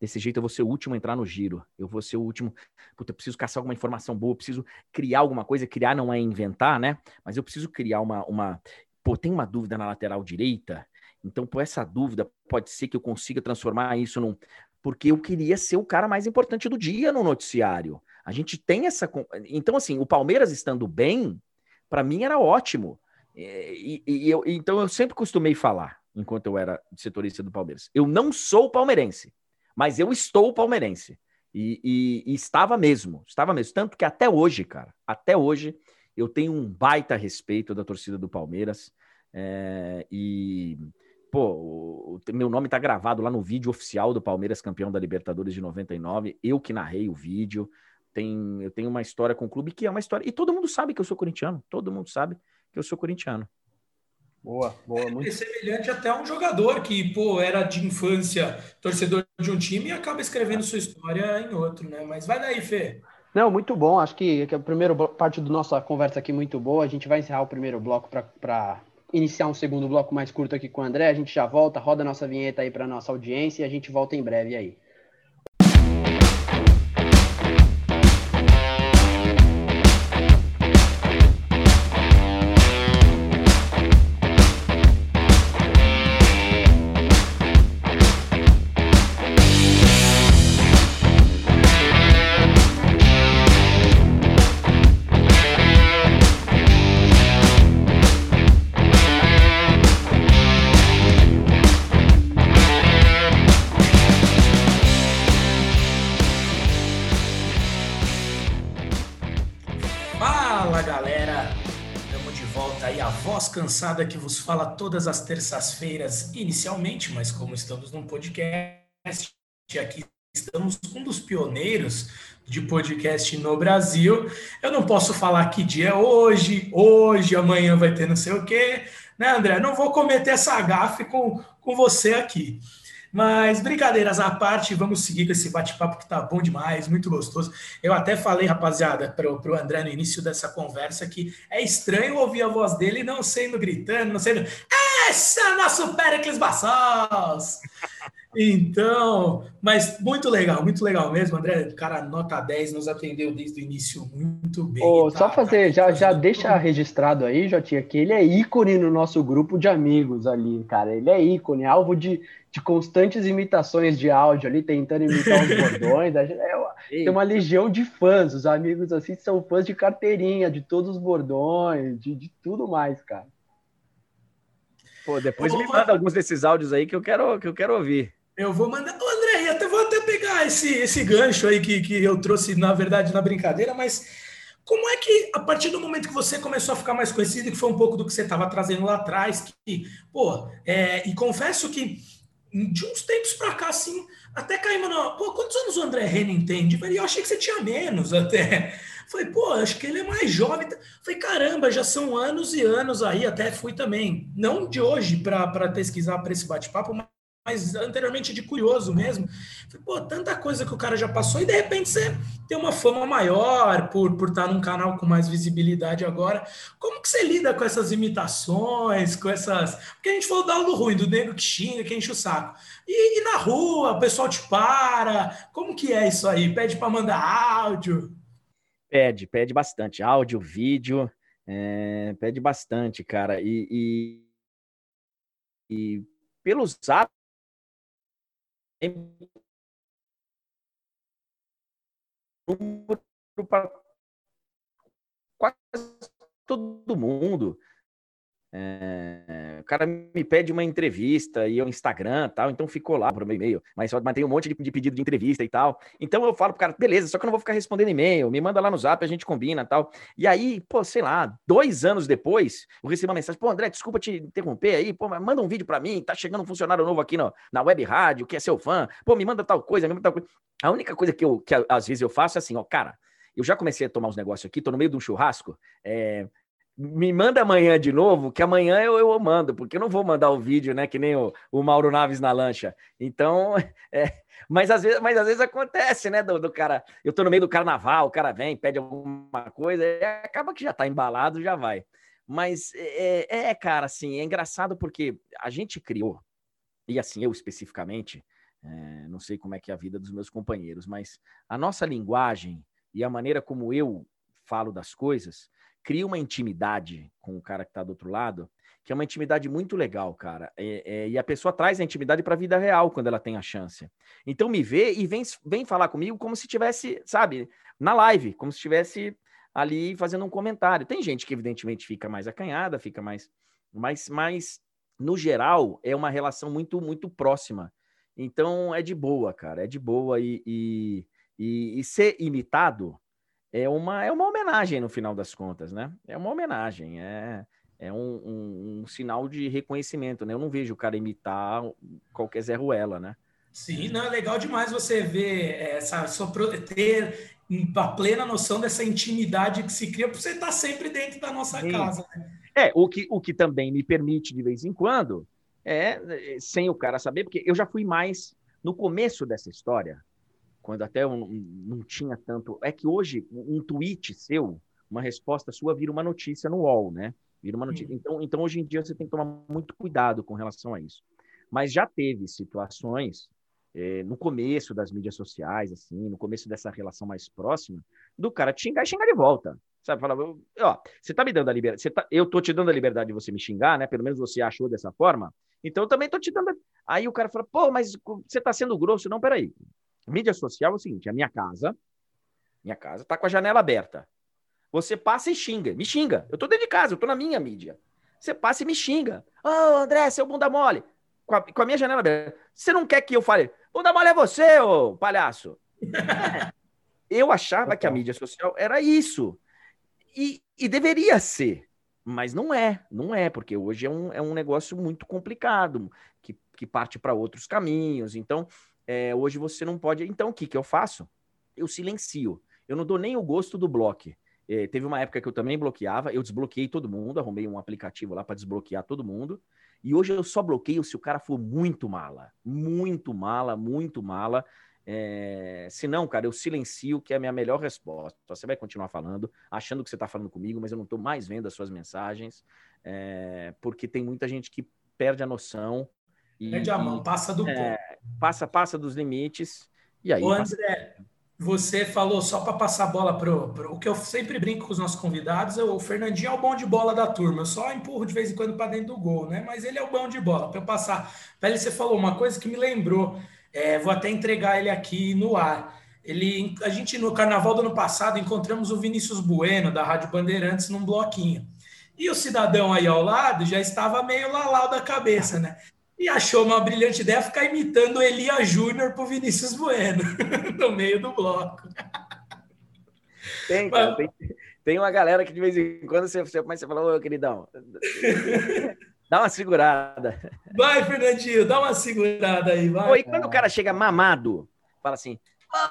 Desse jeito eu vou ser o último a entrar no giro. Eu vou ser o último. Puta, eu preciso caçar alguma informação boa, eu preciso criar alguma coisa. Criar não é inventar, né? Mas eu preciso criar uma. uma... Pô, tem uma dúvida na lateral direita. Então, por essa dúvida, pode ser que eu consiga transformar isso num. Porque eu queria ser o cara mais importante do dia no noticiário. A gente tem essa. Então, assim, o Palmeiras estando bem, para mim era ótimo. E, e, e eu, então eu sempre costumei falar, enquanto eu era setorista do Palmeiras. Eu não sou palmeirense mas eu estou palmeirense. E, e, e, estava mesmo, estava mesmo. Tanto que até hoje, cara, até hoje, eu tenho um baita respeito da torcida do Palmeiras. É, e, pô, o, meu nome tá gravado lá no vídeo oficial do Palmeiras, campeão da Libertadores de 99. Eu que narrei o vídeo. Tem, eu tenho uma história com o clube que é uma história. E todo mundo sabe que eu sou corintiano. Todo mundo sabe que eu sou corintiano. Boa, boa. É, muito... É semelhante até a um jogador que, pô, era de infância torcedor de um time e acaba escrevendo sua história em outro, né? Mas vai daí, Fê. Não, muito bom. Acho que, que a primeira parte da nossa conversa aqui muito boa. A gente vai encerrar o primeiro bloco para iniciar um segundo bloco mais curto aqui com o André. A gente já volta, roda a nossa vinheta aí para nossa audiência e a gente volta em breve aí. Que vos fala todas as terças-feiras, inicialmente, mas como estamos num podcast, aqui estamos um dos pioneiros de podcast no Brasil. Eu não posso falar que dia é hoje, hoje, amanhã vai ter não sei o quê, né, André? Não vou cometer essa gafe com, com você aqui. Mas brincadeiras à parte, vamos seguir com esse bate-papo que tá bom demais, muito gostoso. Eu até falei, rapaziada, para o André no início dessa conversa que é estranho ouvir a voz dele não sendo gritando, não sendo. Esse é o nosso Pericles Bassals! Então, mas muito legal, muito legal mesmo, André. O cara, nota 10, nos atendeu desde o início muito bem. Oh, tá, só fazer, já, já deixa registrado aí, Jotinha, que ele é ícone no nosso grupo de amigos ali, cara. Ele é ícone, alvo de, de constantes imitações de áudio ali, tentando imitar os bordões. É, tem uma legião de fãs, os amigos assim são fãs de carteirinha, de todos os bordões, de, de tudo mais, cara. Pô, depois me manda alguns desses áudios aí que eu quero, que eu quero ouvir. Eu vou mandar. Ô, André, até vou até pegar esse, esse gancho aí que, que eu trouxe, na verdade, na brincadeira, mas como é que, a partir do momento que você começou a ficar mais conhecido, que foi um pouco do que você estava trazendo lá atrás, que, pô, é, e confesso que de uns tempos para cá, assim, até caímos no. Pô, quantos anos o André Renan tem? Eu achei que você tinha menos até. Falei, pô, acho que ele é mais jovem. Falei, caramba, já são anos e anos aí, até fui também, não de hoje para pesquisar para esse bate-papo, mas anteriormente de curioso mesmo. Falei, pô, tanta coisa que o cara já passou e de repente você tem uma fama maior por, por estar num canal com mais visibilidade agora. Como que você lida com essas imitações, com essas. Porque a gente falou do algo ruim, do nego que xinga, que enche o saco. E, e na rua, o pessoal te para. Como que é isso aí? Pede para mandar áudio? Pede, pede bastante. Áudio, vídeo, é, pede bastante, cara. E, e, e pelos atos para quase todo mundo. É, o cara me pede uma entrevista e eu Instagram tal, então ficou lá por meu e-mail, mas só mantém um monte de, de, pedido de entrevista e tal. Então eu falo pro cara, beleza, só que eu não vou ficar respondendo e-mail, me manda lá no zap, a gente combina tal. E aí, pô, sei lá, dois anos depois, eu recebi uma mensagem, pô, André, desculpa te interromper aí, pô, manda um vídeo para mim, tá chegando um funcionário novo aqui no, na web rádio, que é seu fã, pô, me manda tal coisa, me manda tal coisa. A única coisa que eu, que às vezes eu faço é assim, ó, cara, eu já comecei a tomar uns negócios aqui, tô no meio de um churrasco, é, me manda amanhã de novo, que amanhã eu, eu mando, porque eu não vou mandar o vídeo, né? Que nem o, o Mauro Naves na lancha. Então, é, mas, às vezes, mas às vezes acontece, né? Do, do, cara, eu tô no meio do carnaval, o cara vem, pede alguma coisa, acaba que já tá embalado, já vai. Mas é, é, é, cara, assim, é engraçado porque a gente criou, e assim, eu especificamente, é, não sei como é que é a vida dos meus companheiros, mas a nossa linguagem e a maneira como eu falo das coisas cria uma intimidade com o cara que está do outro lado, que é uma intimidade muito legal, cara. É, é, e a pessoa traz a intimidade para a vida real quando ela tem a chance. Então me vê e vem, vem falar comigo como se tivesse, sabe, na live, como se estivesse ali fazendo um comentário. Tem gente que evidentemente fica mais acanhada, fica mais, mais, mais no geral é uma relação muito, muito próxima. Então é de boa, cara, é de boa e, e, e, e ser imitado é uma, é uma homenagem no final das contas, né? É uma homenagem, é, é um, um, um sinal de reconhecimento, né? Eu não vejo o cara imitar qualquer Zé Ruela, né? Sim, não, é legal demais você ver essa sua ter a plena noção dessa intimidade que se cria por você estar sempre dentro da nossa Sim. casa. Né? É, o que, o que também me permite, de vez em quando, é, sem o cara saber, porque eu já fui mais no começo dessa história, quando até eu não tinha tanto. É que hoje um tweet seu, uma resposta sua vira uma notícia no UOL, né? Vira uma notícia. Então, então hoje em dia você tem que tomar muito cuidado com relação a isso. Mas já teve situações é, no começo das mídias sociais, assim, no começo dessa relação mais próxima, do cara te xingar e xingar de volta. Sabe, falar, ó, você tá me dando a liberdade, tá, eu tô te dando a liberdade de você me xingar, né? Pelo menos você achou dessa forma. Então eu também tô te dando. Aí o cara fala, pô, mas você tá sendo grosso. Não, peraí. Mídia social é o seguinte: a minha casa, minha casa tá com a janela aberta. Você passa e xinga, me xinga. Eu tô dentro de casa, eu tô na minha mídia. Você passa e me xinga. Ô, oh, André, seu bunda mole. Com a, com a, minha janela aberta. Você não quer que eu fale, bunda mole é você, ô palhaço. Eu achava que a mídia social era isso. E, e, deveria ser. Mas não é, não é, porque hoje é um, é um negócio muito complicado, que, que parte para outros caminhos. Então, é, hoje você não pode. Então, o que, que eu faço? Eu silencio. Eu não dou nem o gosto do bloco. É, teve uma época que eu também bloqueava, eu desbloqueei todo mundo, arrumei um aplicativo lá para desbloquear todo mundo. E hoje eu só bloqueio se o cara for muito mala. Muito mala, muito mala. É... Se não, cara, eu silencio, que é a minha melhor resposta. Você vai continuar falando, achando que você está falando comigo, mas eu não estou mais vendo as suas mensagens, é... porque tem muita gente que perde a noção. E, perde a mão, passa do é, ponto. Passa, passa dos limites. E aí. Ô, André, você falou só para passar a bola pro, pro. O que eu sempre brinco com os nossos convidados, é o Fernandinho é o bom de bola da turma. Eu só empurro de vez em quando para dentro do gol, né? Mas ele é o bom de bola. Para eu passar. Velho, você falou uma coisa que me lembrou. É, vou até entregar ele aqui no ar. Ele, a gente, no carnaval do ano passado, encontramos o Vinícius Bueno, da Rádio Bandeirantes, num bloquinho. E o cidadão aí ao lado já estava meio lalau da cabeça, né? E achou uma brilhante ideia ficar imitando Elia Júnior pro Vinícius Bueno, no meio do bloco. Tem, cara, Mas... tem, tem, uma galera que de vez em quando você, você começa a falar, ô queridão, Dá uma segurada. Vai, Fernandinho, dá uma segurada aí, vai. Pô, e quando o cara chega mamado, fala assim: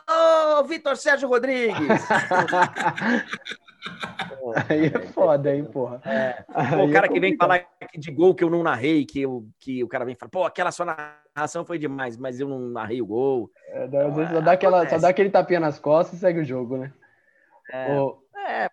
Ô, oh, Vitor Sérgio Rodrigues! aí é foda, hein, porra. É. Pô, o cara é que vem falar de gol que eu não narrei, que, eu, que o cara vem falar, pô, aquela sua narração foi demais, mas eu não narrei o gol. É, dá, então, só, dá aquela, só dá aquele tapinha nas costas e segue o jogo, né? É, Ô, é.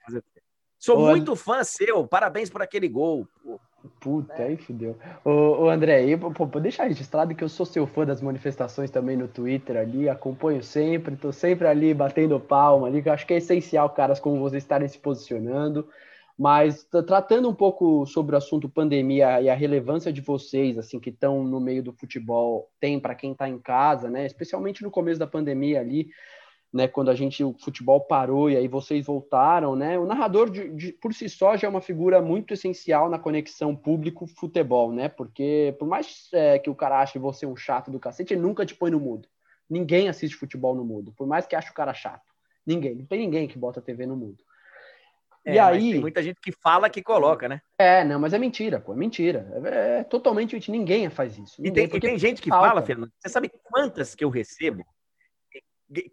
Sou Ô, muito fã seu, parabéns por aquele gol. Pô. Puta, aí fudeu. Ô, ô André, aí, pô, deixar registrado que eu sou seu fã das manifestações também no Twitter ali, acompanho sempre, tô sempre ali batendo palma ali, que eu acho que é essencial, caras como vocês estarem se posicionando. Mas tratando um pouco sobre o assunto pandemia e a relevância de vocês, assim, que estão no meio do futebol, tem para quem está em casa, né? Especialmente no começo da pandemia ali, né, quando a gente o futebol parou e aí vocês voltaram, né? O narrador de, de, por si só já é uma figura muito essencial na conexão público-futebol, né? Porque por mais é, que o cara ache você um chato do cacete, ele nunca te põe no mudo. Ninguém assiste futebol no mudo, por mais que ache o cara chato. Ninguém, não tem ninguém que bota a TV no mudo. É, e aí tem muita gente que fala que coloca, né? É, não, mas é mentira, pô, é mentira. É, é totalmente mentira. Ninguém faz isso. Ninguém, e, tem, e tem gente que fala, Fernando. Você sabe quantas que eu recebo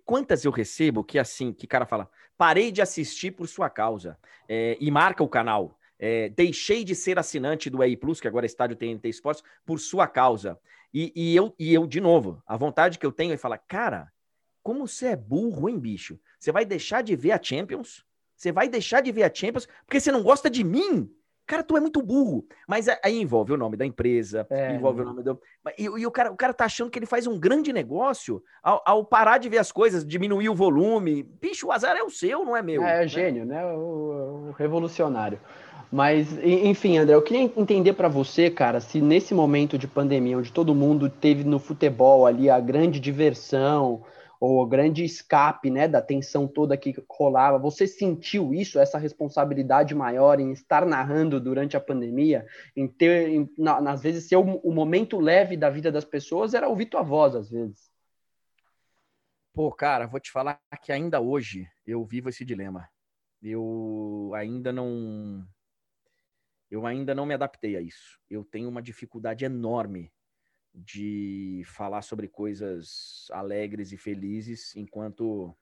Quantas eu recebo que assim, que cara fala, parei de assistir por sua causa é, e marca o canal. É, deixei de ser assinante do EI Plus, que agora é estádio TNT Esportes, por sua causa. E, e, eu, e eu, de novo, a vontade que eu tenho é falar, cara, como você é burro, hein, bicho? Você vai deixar de ver a Champions? Você vai deixar de ver a Champions porque você não gosta de mim? Cara, tu é muito burro. Mas aí envolve o nome da empresa, é, envolve o nome do. E, e, o, cara, o cara tá achando que ele faz um grande negócio ao, ao, parar de ver as coisas, diminuir o volume. Bicho, o azar é o seu, não é meu. É, é né? gênio, né? O, o, revolucionário. Mas, enfim, André, eu queria entender para você, cara, se nesse momento de pandemia, onde todo mundo teve no futebol ali a grande diversão, o grande escape né, da tensão toda que rolava. Você sentiu isso, essa responsabilidade maior em estar narrando durante a pandemia, em ter, em, na, às vezes, ser o, o, momento leve da vida das pessoas era ouvir tua voz, às vezes. Pô, cara, vou te falar que ainda hoje eu vivo esse dilema. Eu ainda não. Eu ainda não me adaptei a isso. Eu tenho uma dificuldade enorme de falar sobre coisas alegres e felizes enquanto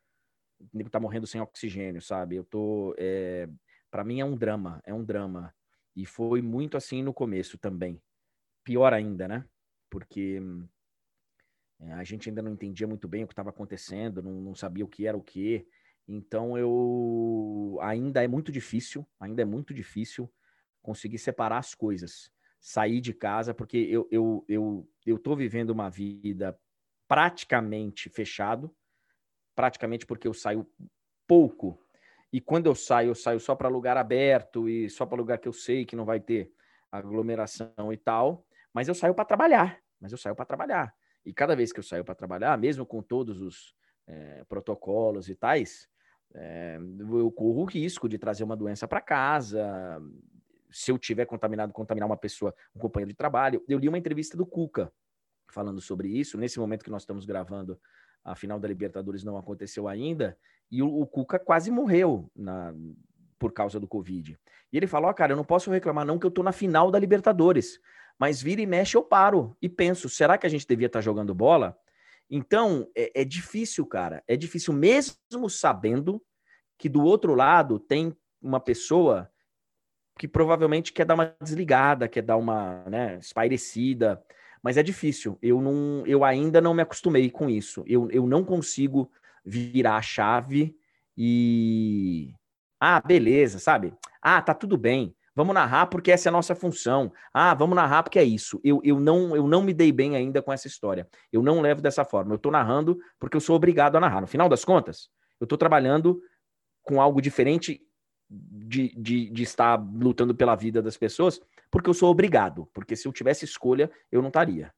o nego tá morrendo sem oxigênio, sabe? Eu tô. É, para mim é um drama, é um drama. E foi muito assim no começo também. Pior ainda, né? Porque é, a gente ainda não entendia muito bem o que estava acontecendo, não, não sabia o que era o que. Então eu ainda é muito difícil, ainda é muito difícil conseguir separar as coisas sair de casa, porque eu, eu, eu, eu tô vivendo uma vida praticamente fechado, praticamente porque eu saio pouco. E quando eu saio, eu saio só para lugar aberto e só para lugar que eu sei que não vai ter aglomeração e tal. Mas eu saio para trabalhar. Mas eu saio para trabalhar. E cada vez que eu saio para trabalhar, mesmo com todos os é, protocolos e tais, é, eu corro o risco de trazer uma doença para casa, se eu tiver contaminado, contaminar uma pessoa, um companheiro de trabalho. Eu li uma entrevista do Cuca falando sobre isso. Nesse momento que nós estamos gravando, a final da Libertadores não aconteceu ainda, e o, o Cuca quase morreu na, por causa do Covid. E ele falou: oh, cara, eu não posso reclamar, não, que eu tô na final da Libertadores. Mas vira e mexe, eu paro e penso: será que a gente devia estar tá jogando bola? Então, é, é difícil, cara. É difícil, mesmo sabendo que do outro lado tem uma pessoa que provavelmente quer dar uma desligada, quer dar uma né, espairecida, mas é difícil. Eu, não, eu ainda não me acostumei com isso. Eu, eu não consigo virar a chave e. Ah, beleza, sabe? Ah, tá tudo bem. Vamos narrar porque essa é a nossa função. Ah, vamos narrar porque é isso. Eu, eu, não, eu não me dei bem ainda com essa história. Eu não levo dessa forma. Eu estou narrando porque eu sou obrigado a narrar. No final das contas, eu estou trabalhando com algo diferente de, de, de estar lutando pela vida das pessoas, porque eu sou obrigado. Porque se eu tivesse escolha, eu não estaria.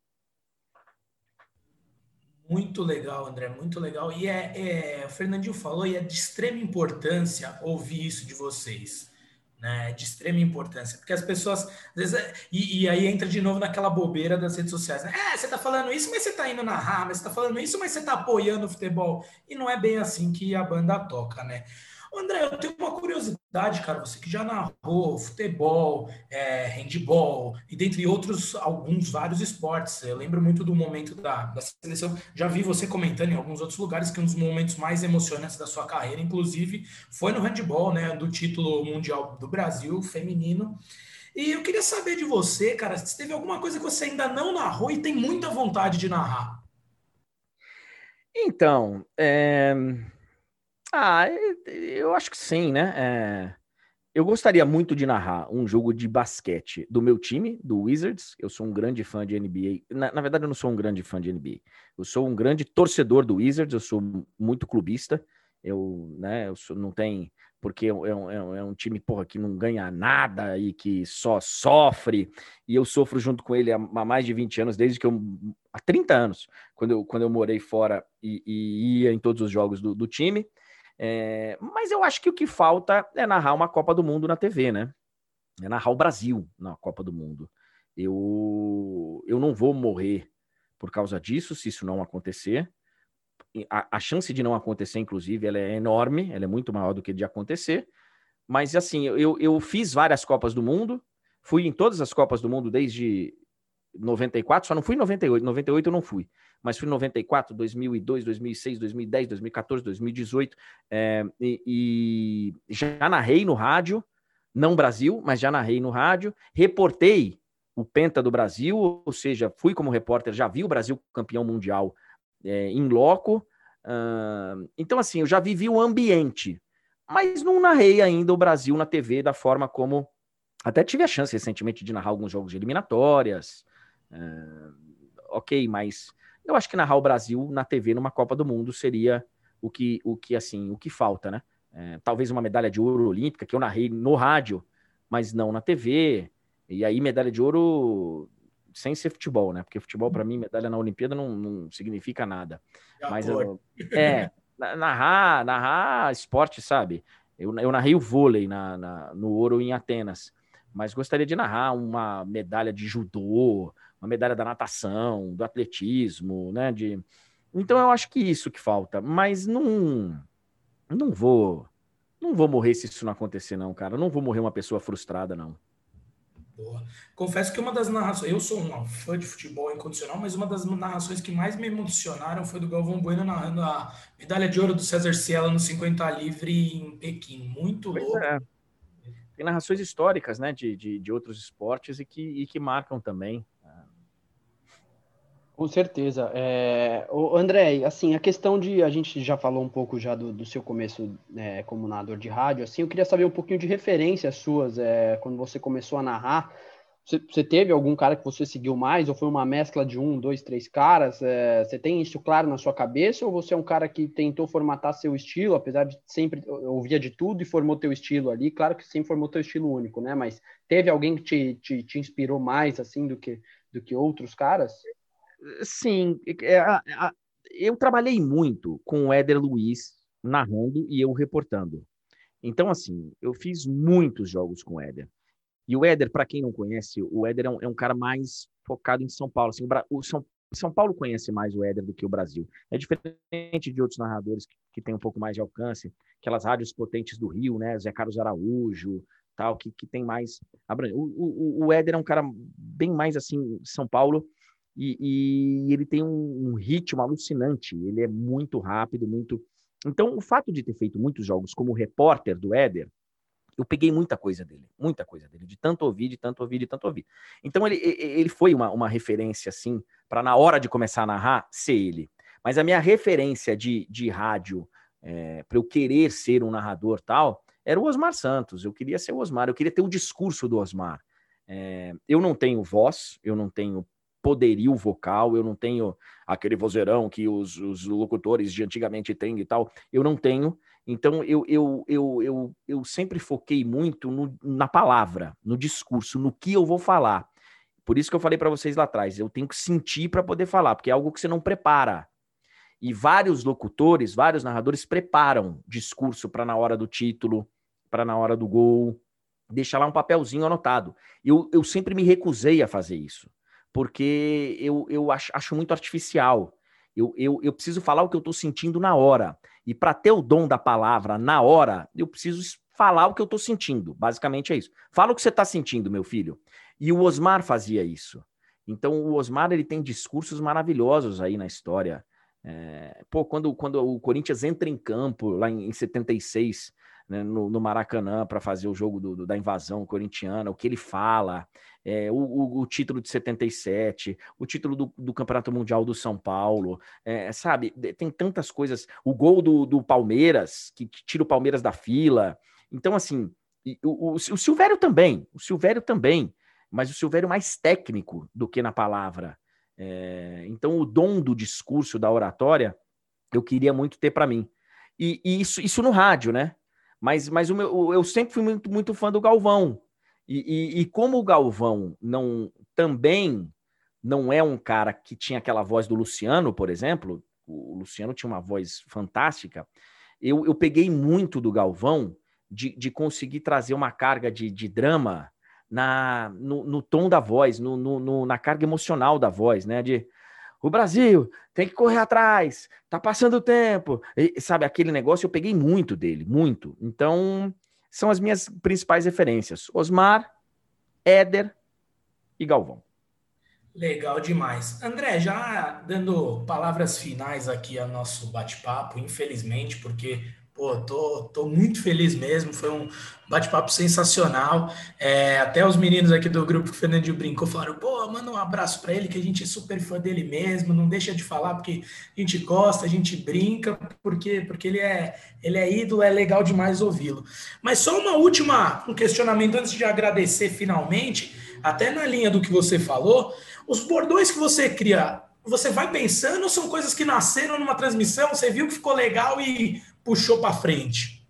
Muito legal, André, muito legal. E é, é, o Fernandinho falou, e é de extrema importância ouvir isso de vocês né, de extrema importância, porque as pessoas, às vezes, é, e, e, aí entra de novo naquela bobeira das redes sociais, né? É, você tá falando isso, mas você tá indo narrar, mas você tá falando isso, mas você tá apoiando o futebol, e não é bem assim que a banda toca, né? André, eu tenho uma curiosidade, cara. Você que já narrou futebol, é, handball e dentre outros, alguns vários esportes. Eu lembro muito do momento da, da seleção. Já vi você comentando em alguns outros lugares que um dos momentos mais emocionantes da sua carreira, inclusive, foi no handball, né? Do título mundial do Brasil feminino. E eu queria saber de você, cara, se teve alguma coisa que você ainda não narrou e tem muita vontade de narrar. Então, é... Ah, eu acho que sim, né? É... Eu gostaria muito de narrar um jogo de basquete do meu time, do Wizards. Eu sou um grande fã de NBA. Na, na, verdade, eu não sou um grande fã de NBA. Eu sou um grande torcedor do Wizards. Eu sou muito clubista. Eu, né, eu sou, não tem. Porque é um, é, um, é um time, porra, que não ganha nada e que só sofre. E eu sofro junto com ele há, há mais de 20 anos, desde que eu. há 30 anos, quando eu, quando eu morei fora e, e ia em todos os jogos do, do time. É, mas eu acho que o que falta é narrar uma Copa do Mundo na TV, né? É narrar o Brasil na Copa do Mundo. Eu, eu não vou morrer por causa disso, se isso não acontecer. A, a, chance de não acontecer, inclusive, ela é enorme, ela é muito maior do que de acontecer. Mas, assim, eu, eu fiz várias Copas do Mundo, fui em todas as Copas do Mundo desde 94, só não fui em 98, 98 eu não fui mas fui em 94, 2002, 2006, 2010, 2014, 2018, é, e, e já narrei no rádio, não Brasil, mas já narrei no rádio, reportei o Penta do Brasil, ou seja, fui como repórter, já vi o Brasil campeão mundial é, em loco. Uh, então, assim, eu já vivi o ambiente, mas não narrei ainda o Brasil na TV da forma como. Até tive a chance recentemente de narrar alguns jogos de eliminatórias. Uh, ok, mas eu acho que narrar o Brasil na TV numa Copa do Mundo seria o que, o que assim, o que falta, né? É, talvez uma medalha de ouro olímpica que eu narrei no rádio, mas não na TV. E aí medalha de ouro sem ser futebol, né? Porque futebol para mim medalha na Olimpíada não, não significa nada. mas eu, é narrar, narrar esporte, sabe? Eu, eu narrei o vôlei na, na, no ouro em Atenas, mas gostaria de narrar uma medalha de judô, uma medalha da natação, do atletismo, né? De... Então eu acho que isso que falta, mas não não vou não vou morrer se isso não acontecer não, cara. não vou morrer uma pessoa frustrada não. Boa. Confesso que uma das narrações, eu sou um fã de futebol incondicional, mas uma das narrações que mais me emocionaram foi do Galvão Bueno narrando a medalha de ouro do César Cielo no 50 livre em Pequim. Muito pois louco. É. Tem narrações históricas, né, de, de, de outros esportes e que, e que marcam também. Com certeza. É, André, assim, a questão de a gente já falou um pouco já do, do seu começo é, como narrador de rádio, assim, eu queria saber um pouquinho de referências suas é, quando você começou a narrar. Você, você, teve algum cara que você seguiu mais, ou foi uma mescla de um, dois, três caras? É, você tem isso claro na sua cabeça, ou você é um cara que tentou formatar seu estilo, apesar de sempre ouvia de tudo e formou teu estilo ali? Claro que sempre formou teu estilo único, né? Mas teve alguém que te, te, te inspirou mais assim do que do que outros caras? Sim, é, eu trabalhei muito com o Éder Luiz narrando e eu reportando. Então, assim, eu fiz muitos jogos com o Éder. E o Éder, para quem não conhece, o Éder é um, é um, cara mais focado em São Paulo. Assim, o São, São Paulo conhece mais o Éder do que o Brasil. É diferente de outros narradores que, que têm um pouco mais de alcance, aquelas rádios potentes do Rio, né? Zé Carlos Araújo, tal, que, que tem mais. O, o, o Éder é um cara bem mais assim, São Paulo e, e ele tem um, um, ritmo alucinante, ele é muito rápido, muito. Então, o fato de ter feito muitos jogos como repórter do Éder, eu peguei muita coisa dele, muita coisa dele, de tanto ouvir, de tanto ouvir, de tanto ouvir. Então ele, ele foi uma, uma referência, assim, para na hora de começar a narrar, ser ele. Mas a minha referência de, de rádio, é, para eu querer ser um narrador tal, era o Osmar Santos. Eu queria ser o Osmar, eu queria ter o discurso do Osmar. É, eu não tenho voz, eu não tenho poderio vocal, eu não tenho aquele vozeirão que os, os locutores de antigamente têm e tal, eu não tenho. Então eu, eu, eu, eu, eu sempre foquei muito no, na palavra, no discurso, no que eu vou falar. Por isso que eu falei para vocês lá atrás, eu tenho que sentir para poder falar, porque é algo que você não prepara. E vários locutores, vários narradores preparam discurso para na hora do título, para na hora do gol, deixar lá um papelzinho anotado. Eu, eu sempre me recusei a fazer isso porque eu, eu acho, acho muito artificial. Eu, eu, eu preciso falar o que eu estou sentindo na hora. E para ter o dom da palavra na hora, eu preciso falar o que eu estou sentindo. Basicamente é isso. Fala o que você está sentindo, meu filho. E o Osmar fazia isso. Então o Osmar ele tem discursos maravilhosos aí na história. É, pô, quando, quando o Corinthians entra em campo lá em, em 76, né, no, no, Maracanã para fazer o jogo do, do, da invasão corintiana, o que ele fala, é, o, o, título de 77, o título do, do Campeonato Mundial do São Paulo, é, sabe? Tem tantas coisas. O gol do, do Palmeiras, que, tira o Palmeiras da fila. Então, assim, o, o, o Silvério também, o Silvério também, mas o Silvério mais técnico do que na palavra. É, então, o dom do discurso, da oratória, eu queria muito ter para mim. E, e, isso, isso no rádio, né? Mas, mas meu, eu sempre fui muito, muito fã do Galvão. E, e, e, como o Galvão não também não é um cara que tinha aquela voz do Luciano, por exemplo, o Luciano tinha uma voz fantástica, eu, eu peguei muito do Galvão de, de conseguir trazer uma carga de, de drama na, no, no, tom da voz, no, no, na carga emocional da voz, né? De, o Brasil tem que correr atrás, tá passando o tempo. E, sabe, aquele negócio eu peguei muito dele, muito. Então, são as minhas principais referências: Osmar, Éder e Galvão. Legal demais. André, já dando palavras finais aqui ao nosso bate-papo, infelizmente, porque Pô, tô, tô muito feliz mesmo. Foi um bate-papo sensacional. É, até os meninos aqui do grupo que o Fernandinho brincou falaram: pô, manda um abraço para ele, que a gente é super fã dele mesmo. Não deixa de falar, porque a gente gosta, a gente brinca, porque, porque ele, é, ele é ídolo, é legal demais ouvi-lo. Mas só uma última um questionamento antes de agradecer finalmente, até na linha do que você falou. Os bordões que você cria, você vai pensando ou são coisas que nasceram numa transmissão? Você viu que ficou legal e puxou para frente?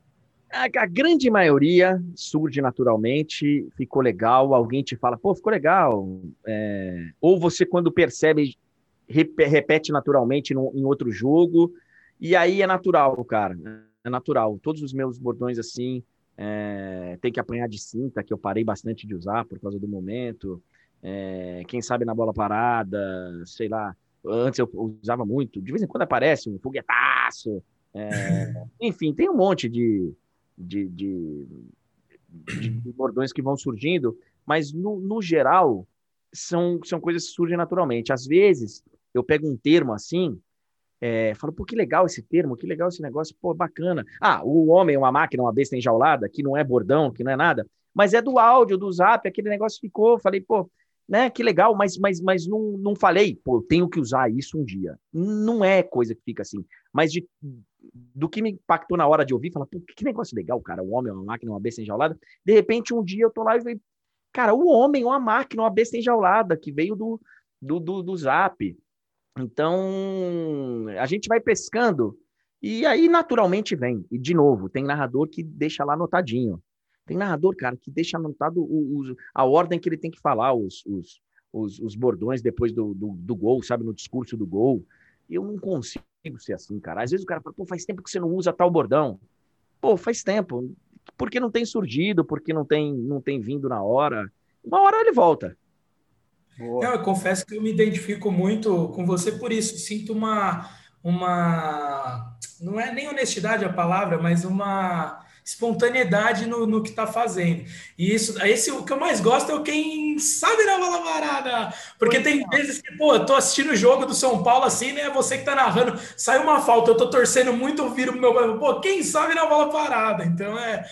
A, a, grande maioria surge naturalmente, ficou legal, alguém te fala, pô, ficou legal. É... Ou você, quando percebe, repete naturalmente no, em outro jogo, e aí é natural, cara. É natural. Todos os meus bordões assim, é... tem que apanhar de cinta, que eu parei bastante de usar por causa do momento. É... Quem sabe na bola parada, sei lá. Antes eu usava muito, de vez em quando aparece um foguetaço, é, enfim, tem um monte de, de, de, de, bordões que vão surgindo, mas no, no geral são, são coisas que surgem naturalmente. Às vezes eu pego um termo assim, é, falo, pô, que legal esse termo, que legal esse negócio, pô, bacana. Ah, o homem é uma máquina, uma besta enjaulada, que não é bordão, que não é nada, mas é do áudio, do zap, aquele negócio ficou, falei, pô, né, que legal, mas, mas, mas não, não falei, pô, tenho que usar isso um dia. Não é coisa que fica assim, mas de, do que me impactou na hora de ouvir, falar, pô, que negócio legal, cara, o homem, uma máquina, uma besta enjaulada. De repente, um dia eu tô lá e falei, cara, o homem, uma máquina, uma besta enjaulada, que veio do, do, do, do Zap. Então, a gente vai pescando e aí naturalmente vem. E, de novo, tem narrador que deixa lá anotadinho. Tem narrador, cara, que deixa anotado o, o, a ordem que ele tem que falar, os, os, os, os bordões depois do, do, do, gol, sabe, no discurso do gol. Eu não consigo ser assim, cara. Às vezes o cara fala, pô, faz tempo que você não usa tal bordão. Pô, faz tempo. Porque não tem surgido, porque não tem, não tem vindo na hora. Uma hora ele volta. Não, eu confesso que eu me identifico muito com você por isso. Sinto uma, uma. Não é nem honestidade a palavra, mas uma espontaneidade no, no que está fazendo. E isso, esse o que eu mais gosto é o quem sabe na bola parada. Porque tem é. vezes que, pô, eu tô assistindo o jogo do São Paulo assim, né? Você que tá narrando, sai uma falta, eu tô torcendo muito ouvir o meu. Pô, quem sabe na bola parada. Então é.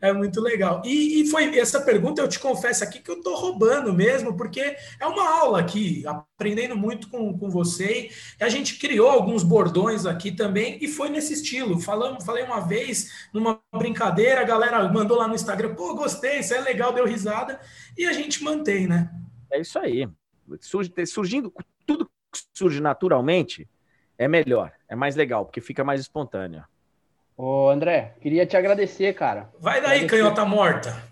É muito legal. E, e, foi essa pergunta, eu te confesso aqui que eu estou roubando mesmo, porque é uma aula aqui, aprendendo muito com, com você. A gente criou alguns bordões aqui também, e foi nesse estilo. Falamos, falei uma vez, numa brincadeira, a galera mandou lá no Instagram, pô, gostei, isso é legal, deu risada, e a gente mantém, né? É isso aí. Surge, surgindo, tudo que surge naturalmente é melhor, é mais legal, porque fica mais espontâneo. Ô, André, queria te agradecer, cara. Vai daí, agradecer. canhota morta.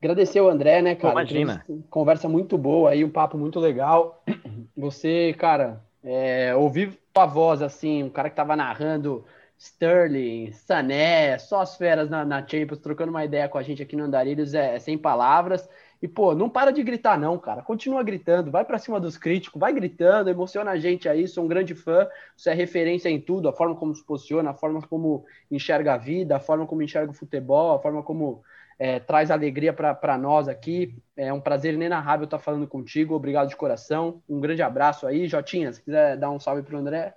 Agradecer o André, né, cara? Imagina. Conversa muito boa aí, um papo muito legal. Você, cara, é, ouvir tua voz, assim, um cara que tava narrando Sterling, Sané, só as feras na, na Champions, trocando uma ideia com a gente aqui no Andarilhos, é, é sem palavras. E, pô, não para de gritar, não, cara. Continua gritando, vai para cima dos críticos, vai gritando, emociona a gente aí. Sou um grande fã, você é referência em tudo, a forma como se posiciona, a forma como enxerga a vida, a forma como enxerga o futebol, a forma como é, traz alegria para nós aqui. É um prazer inenarrável estar falando contigo. Obrigado de coração. Um grande abraço aí. Jotinha, se quiser dar um salve para o André.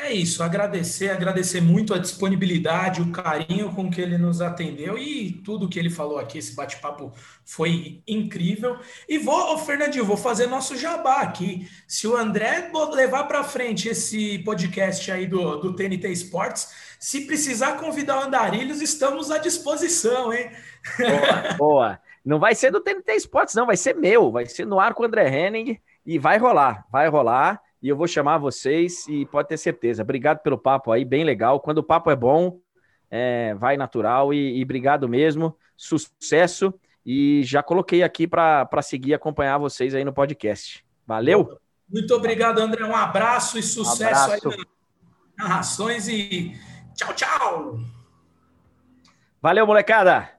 É isso, agradecer, agradecer muito a disponibilidade, o carinho com que ele nos atendeu e tudo que ele falou aqui, esse bate-papo foi incrível. E vou, Fernandinho, vou fazer nosso jabá aqui. Se o André levar para frente esse podcast aí do, do TNT Esportes, se precisar convidar o Andarilhos, estamos à disposição, hein? Boa, boa. Não vai ser do TNT Esportes, não, vai ser meu, vai ser no ar com o André Henning e vai rolar, vai rolar e eu vou chamar vocês e pode ter certeza. Obrigado pelo papo aí, bem legal. Quando o papo é bom, é, vai natural e, e obrigado mesmo. Sucesso e já coloquei aqui para seguir e acompanhar vocês aí no podcast. Valeu? Muito obrigado, André. Um abraço e sucesso abraço. aí nas narrações e tchau, tchau. Valeu, molecada.